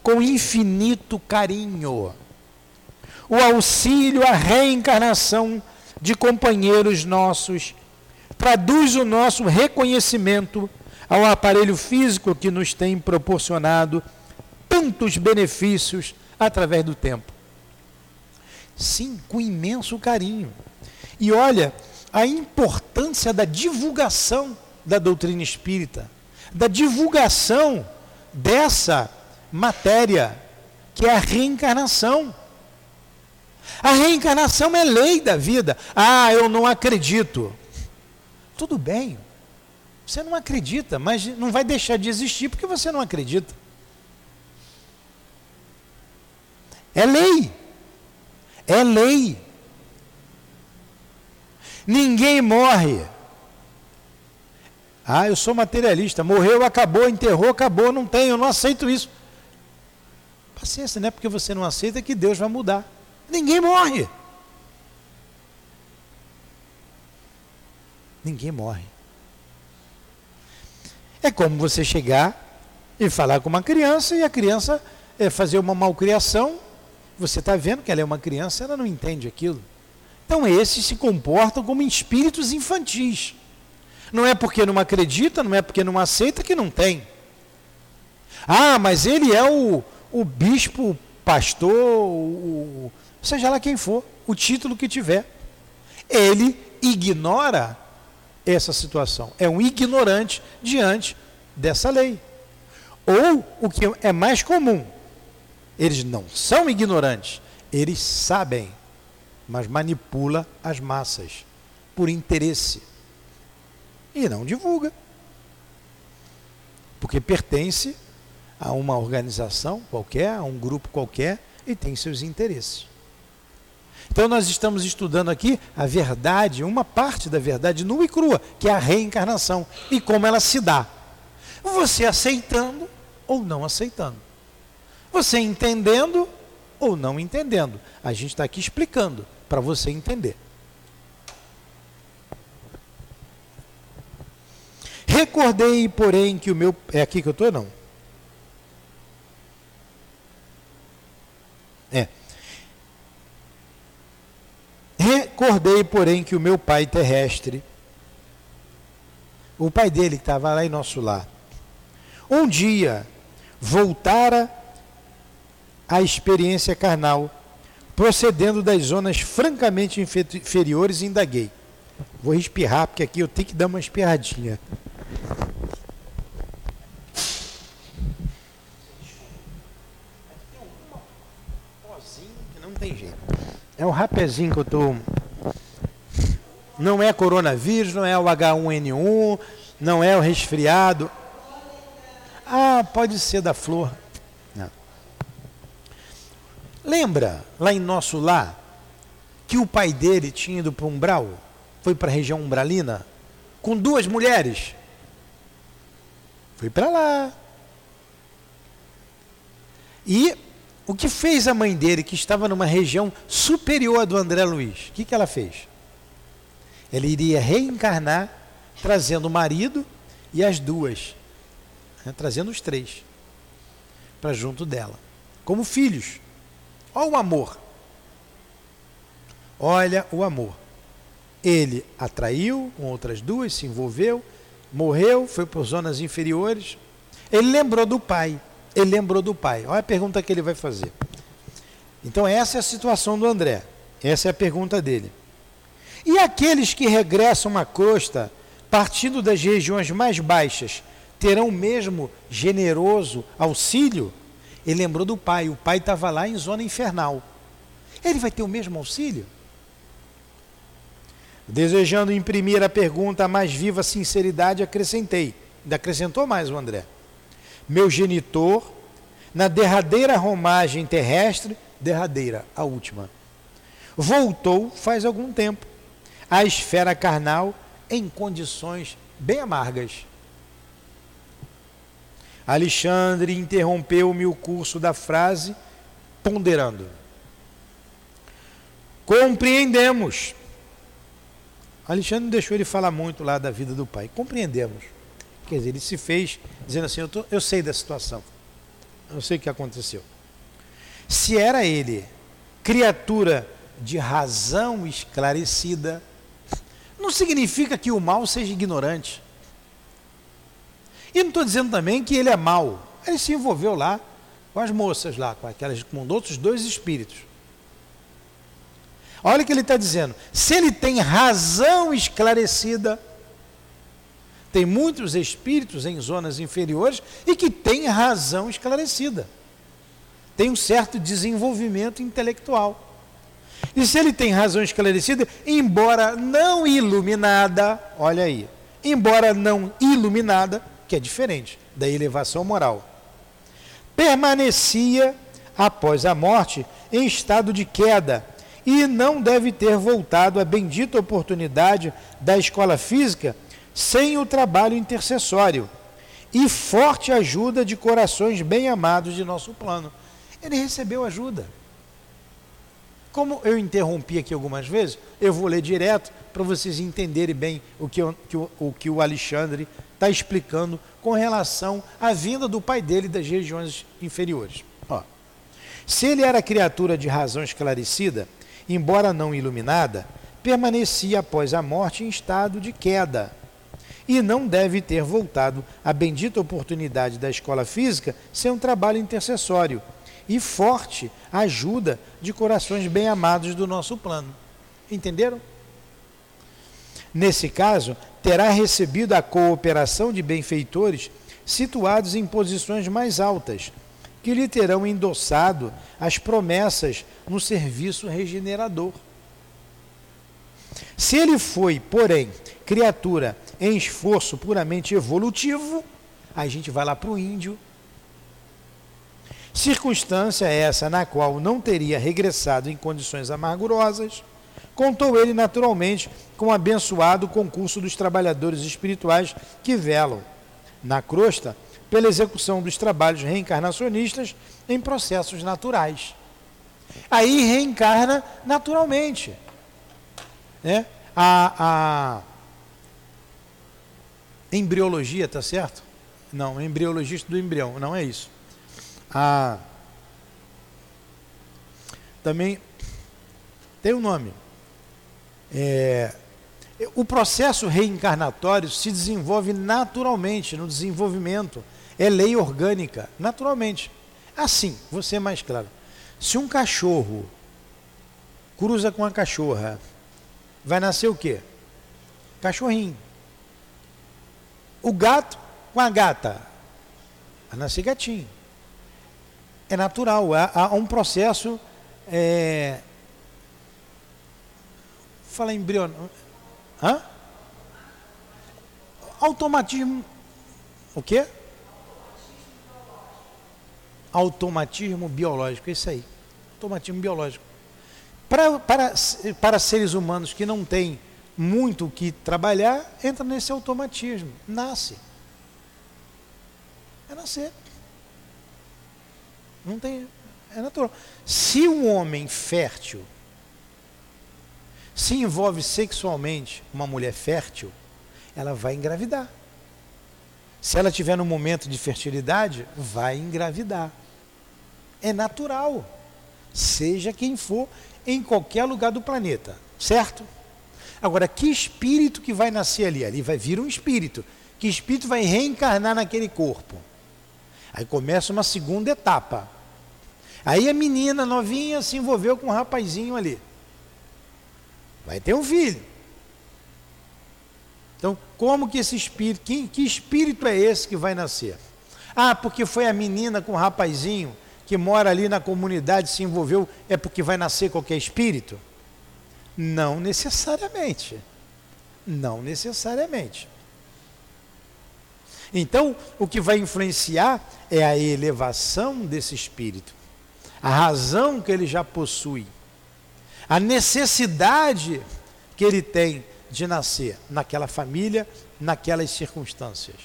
S1: com infinito carinho. O auxílio à reencarnação de companheiros nossos traduz o nosso reconhecimento ao aparelho físico que nos tem proporcionado tantos benefícios através do tempo. Sim, com imenso carinho. E olha a importância da divulgação da doutrina espírita, da divulgação dessa matéria, que é a reencarnação. A reencarnação é lei da vida. Ah, eu não acredito. Tudo bem, você não acredita, mas não vai deixar de existir porque você não acredita. É lei. É lei. Ninguém morre. Ah, eu sou materialista. Morreu, acabou, enterrou, acabou, não tenho, eu não aceito isso. Paciência, não é porque você não aceita que Deus vai mudar. Ninguém morre. Ninguém morre. É como você chegar e falar com uma criança e a criança é, fazer uma malcriação. Você está vendo que ela é uma criança, ela não entende aquilo. Então esses se comportam como espíritos infantis. Não é porque não acredita, não é porque não aceita que não tem. Ah, mas ele é o, o bispo, pastor, o, seja lá quem for, o título que tiver. Ele ignora essa situação. É um ignorante diante dessa lei. Ou o que é mais comum, eles não são ignorantes, eles sabem mas manipula as massas por interesse e não divulga. Porque pertence a uma organização qualquer, a um grupo qualquer e tem seus interesses. Então nós estamos estudando aqui a verdade, uma parte da verdade nua e crua, que é a reencarnação e como ela se dá. Você aceitando ou não aceitando. Você entendendo ou não entendendo. A gente está aqui explicando para você entender. Recordei, porém, que o meu. É aqui que eu estou, não? É. Recordei, porém, que o meu pai terrestre, o pai dele que estava lá em nosso lar, um dia voltara à experiência carnal procedendo das zonas francamente inferiores, indaguei. Vou espirrar, porque aqui eu tenho que dar uma espirradinha. É um rapezinho que eu estou. Não é coronavírus, não é o H1N1, não é o resfriado. Ah, pode ser da flor. Lembra lá em nosso lar que o pai dele tinha ido para o umbral? Foi para a região umbralina? Com duas mulheres? Foi para lá. E o que fez a mãe dele, que estava numa região superior à do André Luiz? O que, que ela fez? Ela iria reencarnar trazendo o marido e as duas, né, trazendo os três, para junto dela, como filhos. Olha o amor. Olha o amor. Ele atraiu com outras duas, se envolveu, morreu, foi por zonas inferiores. Ele lembrou do pai. Ele lembrou do pai. Olha a pergunta que ele vai fazer. Então, essa é a situação do André. Essa é a pergunta dele. E aqueles que regressam à crosta, partindo das regiões mais baixas, terão mesmo generoso auxílio? Ele lembrou do pai. O pai estava lá em zona infernal. Ele vai ter o mesmo auxílio? Desejando imprimir a pergunta a mais viva sinceridade, acrescentei. Ainda acrescentou mais o André. Meu genitor, na derradeira romagem terrestre, derradeira, a última, voltou faz algum tempo à esfera carnal em condições bem amargas. Alexandre interrompeu-me o curso da frase, ponderando. Compreendemos Alexandre deixou ele falar muito lá da vida do pai. Compreendemos. Quer dizer, ele se fez dizendo assim: eu, tô, eu sei da situação, eu sei o que aconteceu. Se era ele criatura de razão esclarecida, não significa que o mal seja ignorante. E não estou dizendo também que ele é mau. Ele se envolveu lá com as moças lá, com aquelas com outros dois espíritos. Olha o que ele está dizendo. Se ele tem razão esclarecida, tem muitos espíritos em zonas inferiores e que têm razão esclarecida. Tem um certo desenvolvimento intelectual. E se ele tem razão esclarecida, embora não iluminada, olha aí, embora não iluminada, que é diferente da elevação moral, permanecia após a morte em estado de queda e não deve ter voltado à bendita oportunidade da escola física sem o trabalho intercessório e forte ajuda de corações bem amados de nosso plano. Ele recebeu ajuda. Como eu interrompi aqui algumas vezes, eu vou ler direto para vocês entenderem bem o que, que o, o, que o Alexandre está explicando com relação à vinda do pai dele das regiões inferiores. Ó, se ele era criatura de razão esclarecida, embora não iluminada, permanecia após a morte em estado de queda e não deve ter voltado à bendita oportunidade da escola física sem um trabalho intercessório e forte ajuda de corações bem amados do nosso plano. Entenderam? Nesse caso, terá recebido a cooperação de benfeitores situados em posições mais altas que lhe terão endossado as promessas no serviço regenerador. Se ele foi, porém, criatura em esforço puramente evolutivo, a gente vai lá para o índio. Circunstância essa na qual não teria regressado em condições amargurosas, contou ele naturalmente com o abençoado concurso dos trabalhadores espirituais que velam na crosta pela execução dos trabalhos reencarnacionistas em processos naturais. Aí reencarna naturalmente. Né? A, a embriologia, tá certo? Não, embriologista do embrião, não é isso. A, também tem um nome. É, o processo reencarnatório se desenvolve naturalmente no desenvolvimento é lei orgânica, naturalmente. Assim, você é mais claro. Se um cachorro cruza com uma cachorra, vai nascer o quê? Cachorrinho. O gato com a gata, vai nascer gatinho. É natural, há, há um processo. É... Fala embrião. Hã? Automatismo. O quê? automatismo biológico, é isso aí. Automatismo biológico. Para, para, para seres humanos que não têm muito o que trabalhar, entra nesse automatismo. Nasce. É nascer. Não tem. É natural. Se um homem fértil se envolve sexualmente uma mulher fértil, ela vai engravidar. Se ela tiver no momento de fertilidade, vai engravidar é natural, seja quem for, em qualquer lugar do planeta, certo? Agora, que espírito que vai nascer ali? Ali vai vir um espírito. Que espírito vai reencarnar naquele corpo? Aí começa uma segunda etapa. Aí a menina novinha se envolveu com um rapazinho ali. Vai ter um filho. Então, como que esse espírito, que, que espírito é esse que vai nascer? Ah, porque foi a menina com o rapazinho que mora ali na comunidade se envolveu, é porque vai nascer qualquer espírito? Não necessariamente. Não necessariamente. Então, o que vai influenciar é a elevação desse espírito, a razão que ele já possui, a necessidade que ele tem de nascer naquela família, naquelas circunstâncias.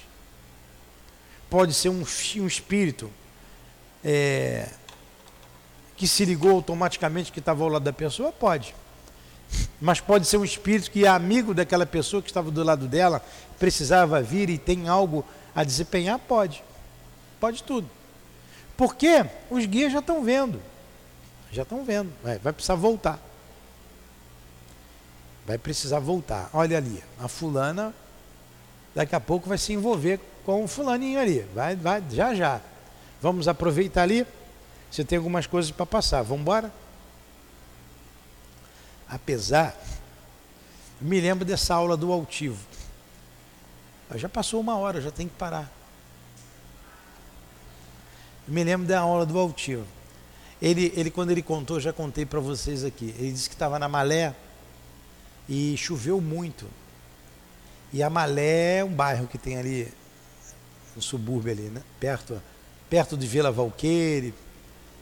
S1: Pode ser um, um espírito é, que se ligou automaticamente que estava ao lado da pessoa? Pode. Mas pode ser um espírito que é amigo daquela pessoa que estava do lado dela, precisava vir e tem algo a desempenhar? Pode. Pode tudo. Porque os guias já estão vendo. Já estão vendo. Vai, vai precisar voltar. Vai precisar voltar. Olha ali, a fulana daqui a pouco vai se envolver com o fulaninho ali. Vai, vai, já já. Vamos aproveitar ali. Você tem algumas coisas para passar. Vamos embora? Apesar, me lembro dessa aula do altivo. Já passou uma hora, já tem que parar. Me lembro da aula do altivo. Ele, ele quando ele contou, já contei para vocês aqui. Ele disse que estava na Malé e choveu muito. E a Malé é um bairro que tem ali no subúrbio ali, né? Perto perto de Vila Valqueire,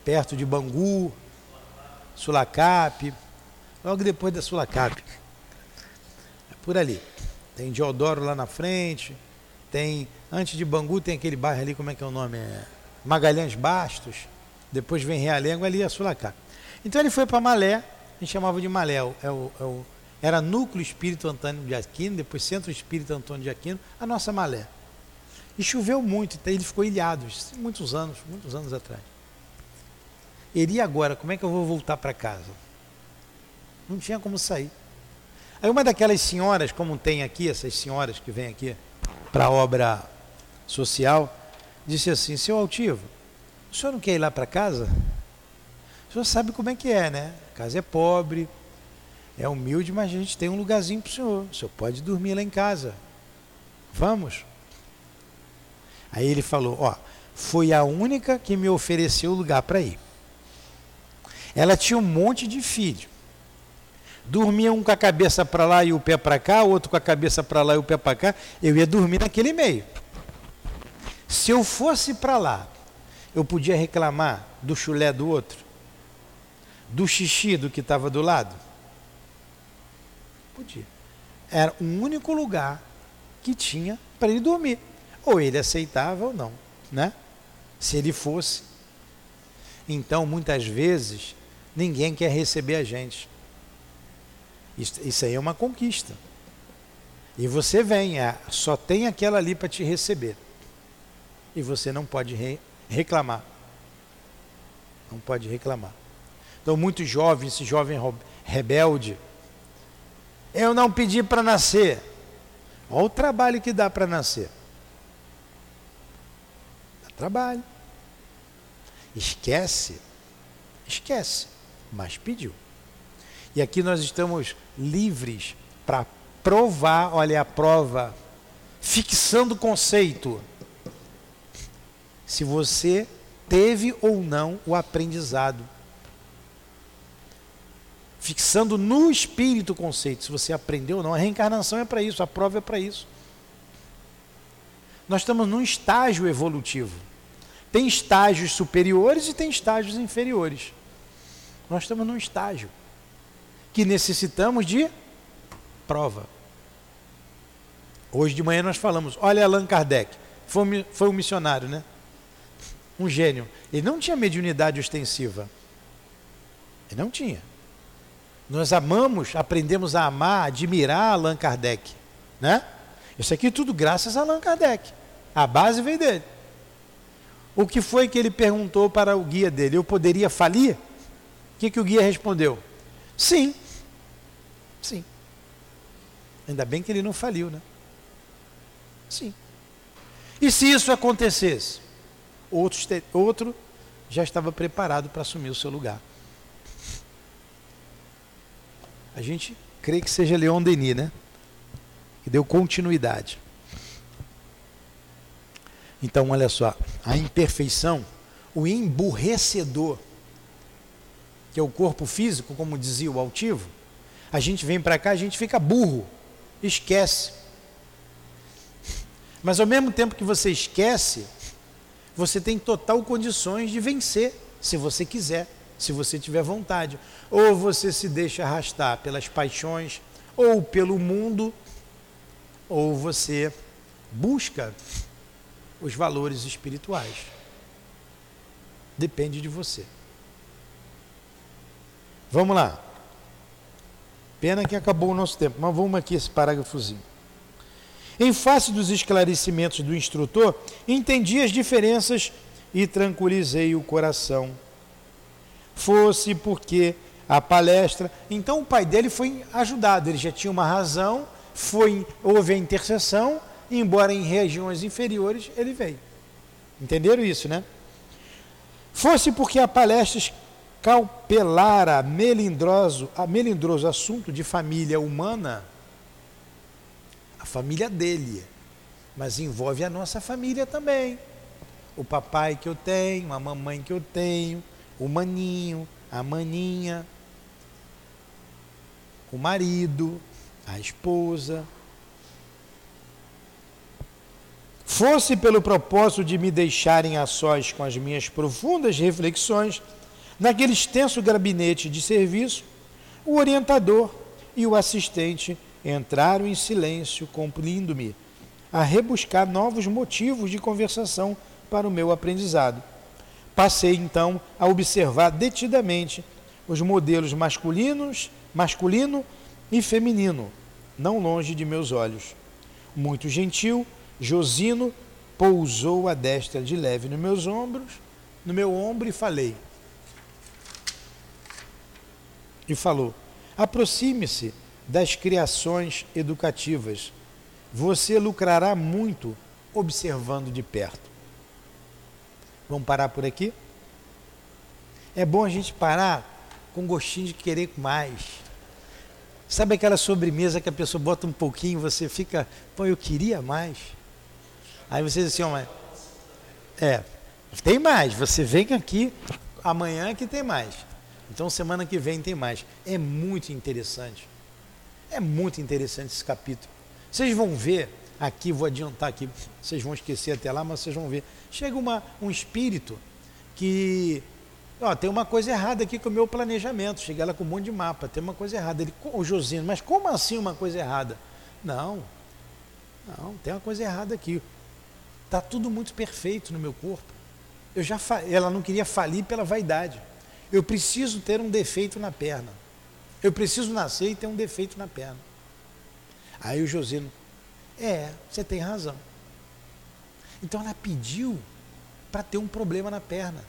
S1: perto de Bangu, Sulacap, logo depois da Sulacap. É por ali. Tem Deodoro lá na frente, tem antes de Bangu tem aquele bairro ali, como é que é o nome? É Magalhães Bastos. Depois vem Realengo ali a Sulacap. Então ele foi para Malé, a gente chamava de Malé, é o, é o, era Núcleo Espírito Antônio de Aquino, depois Centro Espírito Antônio de Aquino, a nossa Malé. E choveu muito, então ele ficou ilhado, muitos anos, muitos anos atrás. Ele agora, como é que eu vou voltar para casa? Não tinha como sair. Aí uma daquelas senhoras, como tem aqui, essas senhoras que vêm aqui para a obra social, disse assim, seu Altivo, o senhor não quer ir lá para casa? O senhor sabe como é que é, né? A casa é pobre, é humilde, mas a gente tem um lugarzinho para o senhor. O senhor pode dormir lá em casa. Vamos? Aí ele falou: Ó, foi a única que me ofereceu lugar para ir. Ela tinha um monte de filhos. Dormia um com a cabeça para lá e o pé para cá, outro com a cabeça para lá e o pé para cá. Eu ia dormir naquele meio. Se eu fosse para lá, eu podia reclamar do chulé do outro, do xixi do que estava do lado? Podia. Era o único lugar que tinha para ele dormir. Ou ele aceitava ou não, né? Se ele fosse. Então, muitas vezes, ninguém quer receber a gente. Isso, isso aí é uma conquista. E você vem, é, só tem aquela ali para te receber. E você não pode re, reclamar. Não pode reclamar. Então, muito jovem, esse jovem rebelde, eu não pedi para nascer. Olha o trabalho que dá para nascer. Trabalho. Esquece, esquece, mas pediu. E aqui nós estamos livres para provar, olha a prova, fixando o conceito. Se você teve ou não o aprendizado. Fixando no espírito o conceito, se você aprendeu ou não. A reencarnação é para isso, a prova é para isso. Nós estamos num estágio evolutivo. Tem estágios superiores e tem estágios inferiores. Nós estamos num estágio que necessitamos de prova. Hoje de manhã nós falamos, olha Allan Kardec, foi, foi um missionário, né? Um gênio. Ele não tinha mediunidade ostensiva. Ele não tinha. Nós amamos, aprendemos a amar, admirar Allan Kardec, né? Isso aqui tudo graças a Allan Kardec. A base veio dele. O que foi que ele perguntou para o guia dele? Eu poderia falir? O que, que o guia respondeu? Sim. Sim. Ainda bem que ele não faliu, né? Sim. E se isso acontecesse? Outro, já estava preparado para assumir o seu lugar. A gente crê que seja Leon Denis, né? Que deu continuidade. Então, olha só, a imperfeição, o emburrecedor, que é o corpo físico, como dizia o altivo, a gente vem para cá, a gente fica burro, esquece. Mas ao mesmo tempo que você esquece, você tem total condições de vencer, se você quiser, se você tiver vontade. Ou você se deixa arrastar pelas paixões, ou pelo mundo, ou você busca os valores espirituais. Depende de você. Vamos lá. Pena que acabou o nosso tempo, mas vamos aqui esse parágrafozinho. Em face dos esclarecimentos do instrutor, entendi as diferenças e tranquilizei o coração. Fosse porque a palestra. Então o pai dele foi ajudado, ele já tinha uma razão, foi, houve a intercessão, embora em regiões inferiores, ele veio. Entenderam isso, né? Fosse porque a palestra caupelara melindroso, a melindroso assunto de família humana, a família dele, mas envolve a nossa família também. O papai que eu tenho, a mamãe que eu tenho, o maninho, a maninha, o marido, a esposa. Fosse pelo propósito de me deixarem a sós com as minhas profundas reflexões, naquele extenso gabinete de serviço, o orientador e o assistente entraram em silêncio, cumprindo-me a rebuscar novos motivos de conversação para o meu aprendizado. Passei então a observar detidamente os modelos masculinos, masculino e feminino, não longe de meus olhos. Muito gentil, Josino pousou a destra de leve nos meus ombros, no meu ombro e falei. E falou: Aproxime-se das criações educativas. Você lucrará muito observando de perto. Vamos parar por aqui? É bom a gente parar com gostinho de querer mais. Sabe aquela sobremesa que a pessoa bota um pouquinho, você fica, pô, eu queria mais. Aí você diz assim, mas, é, tem mais, você vem aqui amanhã que tem mais. Então semana que vem tem mais. É muito interessante. É muito interessante esse capítulo. Vocês vão ver, aqui vou adiantar aqui, vocês vão esquecer até lá, mas vocês vão ver. Chega uma, um espírito que ó, tem uma coisa errada aqui com o meu planejamento. Chega lá com um monte de mapa, tem uma coisa errada. Ele, o Josino, mas como assim uma coisa errada? Não, não, tem uma coisa errada aqui. Está tudo muito perfeito no meu corpo. Eu já ela não queria falir pela vaidade. Eu preciso ter um defeito na perna. Eu preciso nascer e ter um defeito na perna. Aí o Josino, é, você tem razão. Então ela pediu para ter um problema na perna.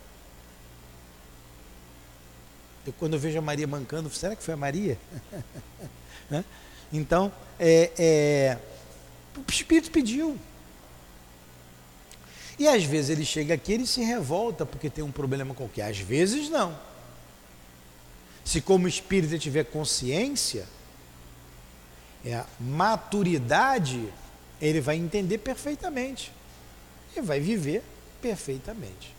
S1: Eu, quando eu vejo a Maria mancando, será que foi a Maria? então, é, é, o Espírito pediu. E às vezes ele chega aqui e se revolta porque tem um problema qualquer. Às vezes não. Se como espírito tiver consciência, é a maturidade, ele vai entender perfeitamente. E vai viver perfeitamente.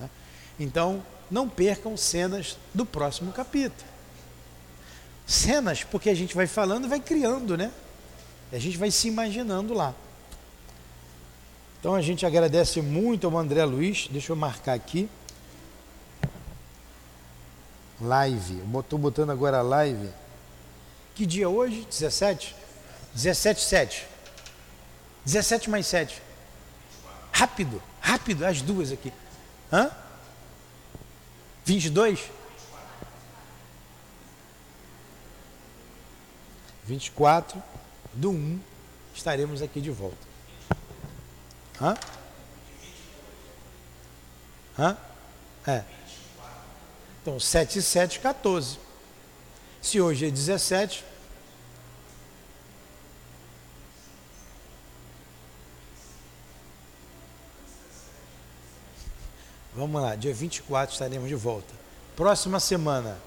S1: Tá? Então, não percam cenas do próximo capítulo. Cenas, porque a gente vai falando e vai criando, né? A gente vai se imaginando lá. Então a gente agradece muito ao André Luiz. Deixa eu marcar aqui. Live. Estou botando agora live. Que dia hoje? 17? 17, 7. 17 mais 7. Rápido, rápido, as duas aqui. Hã? 22? 24 do 1 estaremos aqui de volta. Hã? Hã? É. Então, 7 e 7, 14. Se hoje é 17, Vamos lá, dia 24 estaremos de volta. Próxima semana,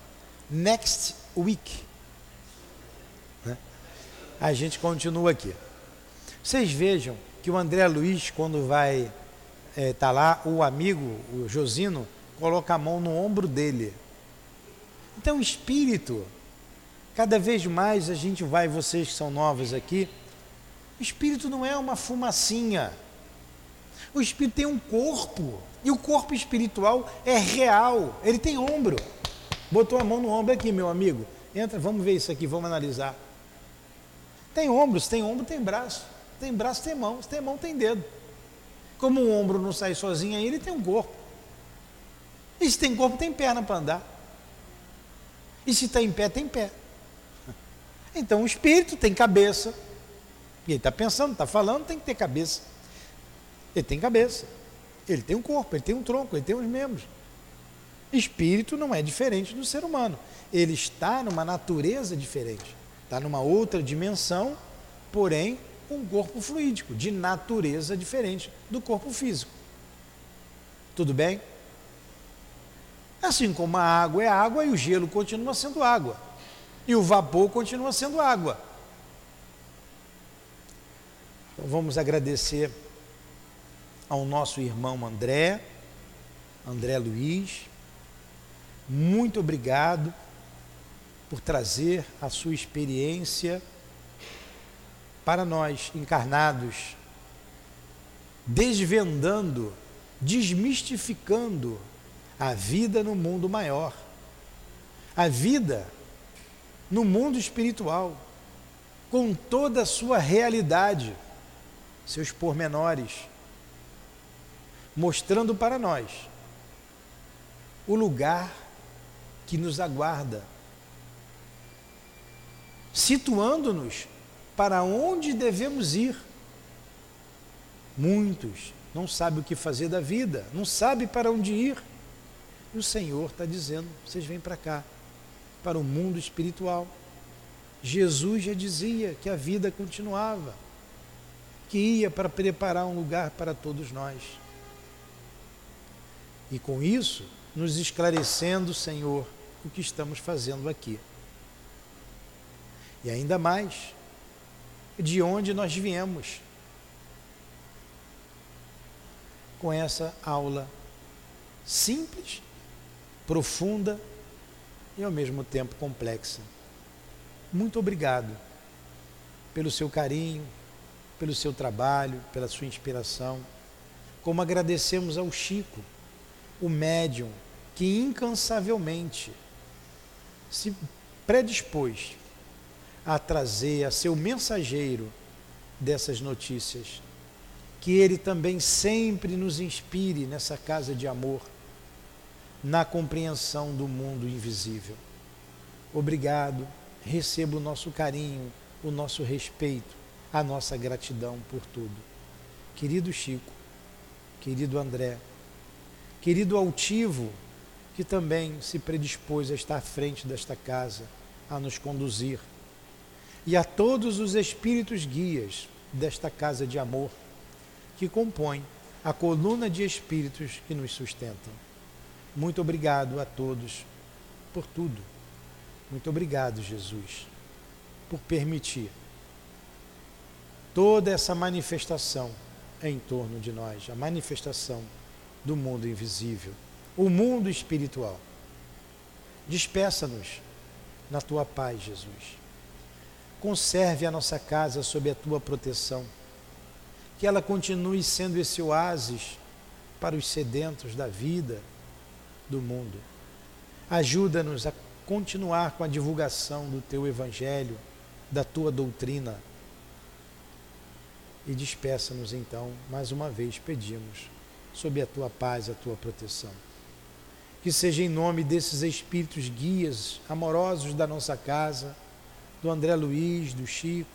S1: next week. Né? A gente continua aqui. Vocês vejam que o André Luiz, quando vai estar é, tá lá, o amigo, o Josino, coloca a mão no ombro dele. Então, espírito, cada vez mais a gente vai, vocês que são novos aqui, o espírito não é uma fumacinha. O espírito tem um corpo. E o corpo espiritual é real. Ele tem ombro. Botou a mão no ombro aqui, meu amigo. Entra, vamos ver isso aqui, vamos analisar. Tem ombros, tem ombro, tem braço. Tem braço, tem mão. Se tem mão, tem dedo. Como o ombro não sai sozinho ele tem um corpo. E se tem corpo, tem perna para andar. E se está em pé, tem pé. Então o espírito tem cabeça, e ele está pensando, está falando, tem que ter cabeça. Ele tem cabeça. Ele tem um corpo, ele tem um tronco, ele tem uns membros. Espírito não é diferente do ser humano. Ele está numa natureza diferente. Está numa outra dimensão, porém um corpo fluídico, de natureza diferente do corpo físico. Tudo bem? Assim como a água é água e o gelo continua sendo água. E o vapor continua sendo água. Então, vamos agradecer ao nosso irmão André, André Luiz. Muito obrigado por trazer a sua experiência para nós encarnados, desvendando, desmistificando a vida no mundo maior, a vida no mundo espiritual, com toda a sua realidade. Seus pormenores, mostrando para nós o lugar que nos aguarda, situando-nos para onde devemos ir. Muitos não sabem o que fazer da vida, não sabem para onde ir. E o Senhor está dizendo: vocês vêm para cá, para o mundo espiritual. Jesus já dizia que a vida continuava que ia para preparar um lugar para todos nós. E com isso, nos esclarecendo, Senhor, o que estamos fazendo aqui. E ainda mais, de onde nós viemos. Com essa aula simples, profunda e ao mesmo tempo complexa. Muito obrigado pelo seu carinho, pelo seu trabalho, pela sua inspiração. Como agradecemos ao Chico, o médium, que incansavelmente se predispôs a trazer, a ser o mensageiro dessas notícias. Que ele também sempre nos inspire nessa casa de amor, na compreensão do mundo invisível. Obrigado, receba o nosso carinho, o nosso respeito a nossa gratidão por tudo. Querido Chico, querido André, querido Altivo, que também se predispôs a estar à frente desta casa, a nos conduzir, e a todos os espíritos guias desta casa de amor, que compõem a coluna de espíritos que nos sustentam. Muito obrigado a todos por tudo. Muito obrigado, Jesus, por permitir toda essa manifestação em torno de nós, a manifestação do mundo invisível, o mundo espiritual. Despeça-nos na tua paz, Jesus. Conserve a nossa casa sob a tua proteção. Que ela continue sendo esse oásis para os sedentos da vida do mundo. Ajuda-nos a continuar com a divulgação do teu evangelho, da tua doutrina e despeça-nos então, mais uma vez pedimos, sob a tua paz, a tua proteção. Que seja em nome desses espíritos guias amorosos da nossa casa, do André Luiz, do Chico,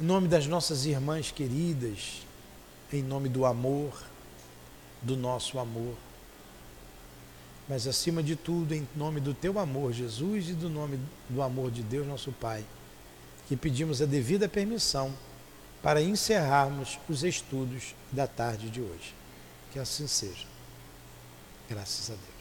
S1: em nome das nossas irmãs queridas, em nome do amor, do nosso amor. Mas acima de tudo, em nome do teu amor, Jesus, e do nome do amor de Deus, nosso Pai, que pedimos a devida permissão para encerrarmos os estudos da tarde de hoje. Que assim seja. Graças a Deus.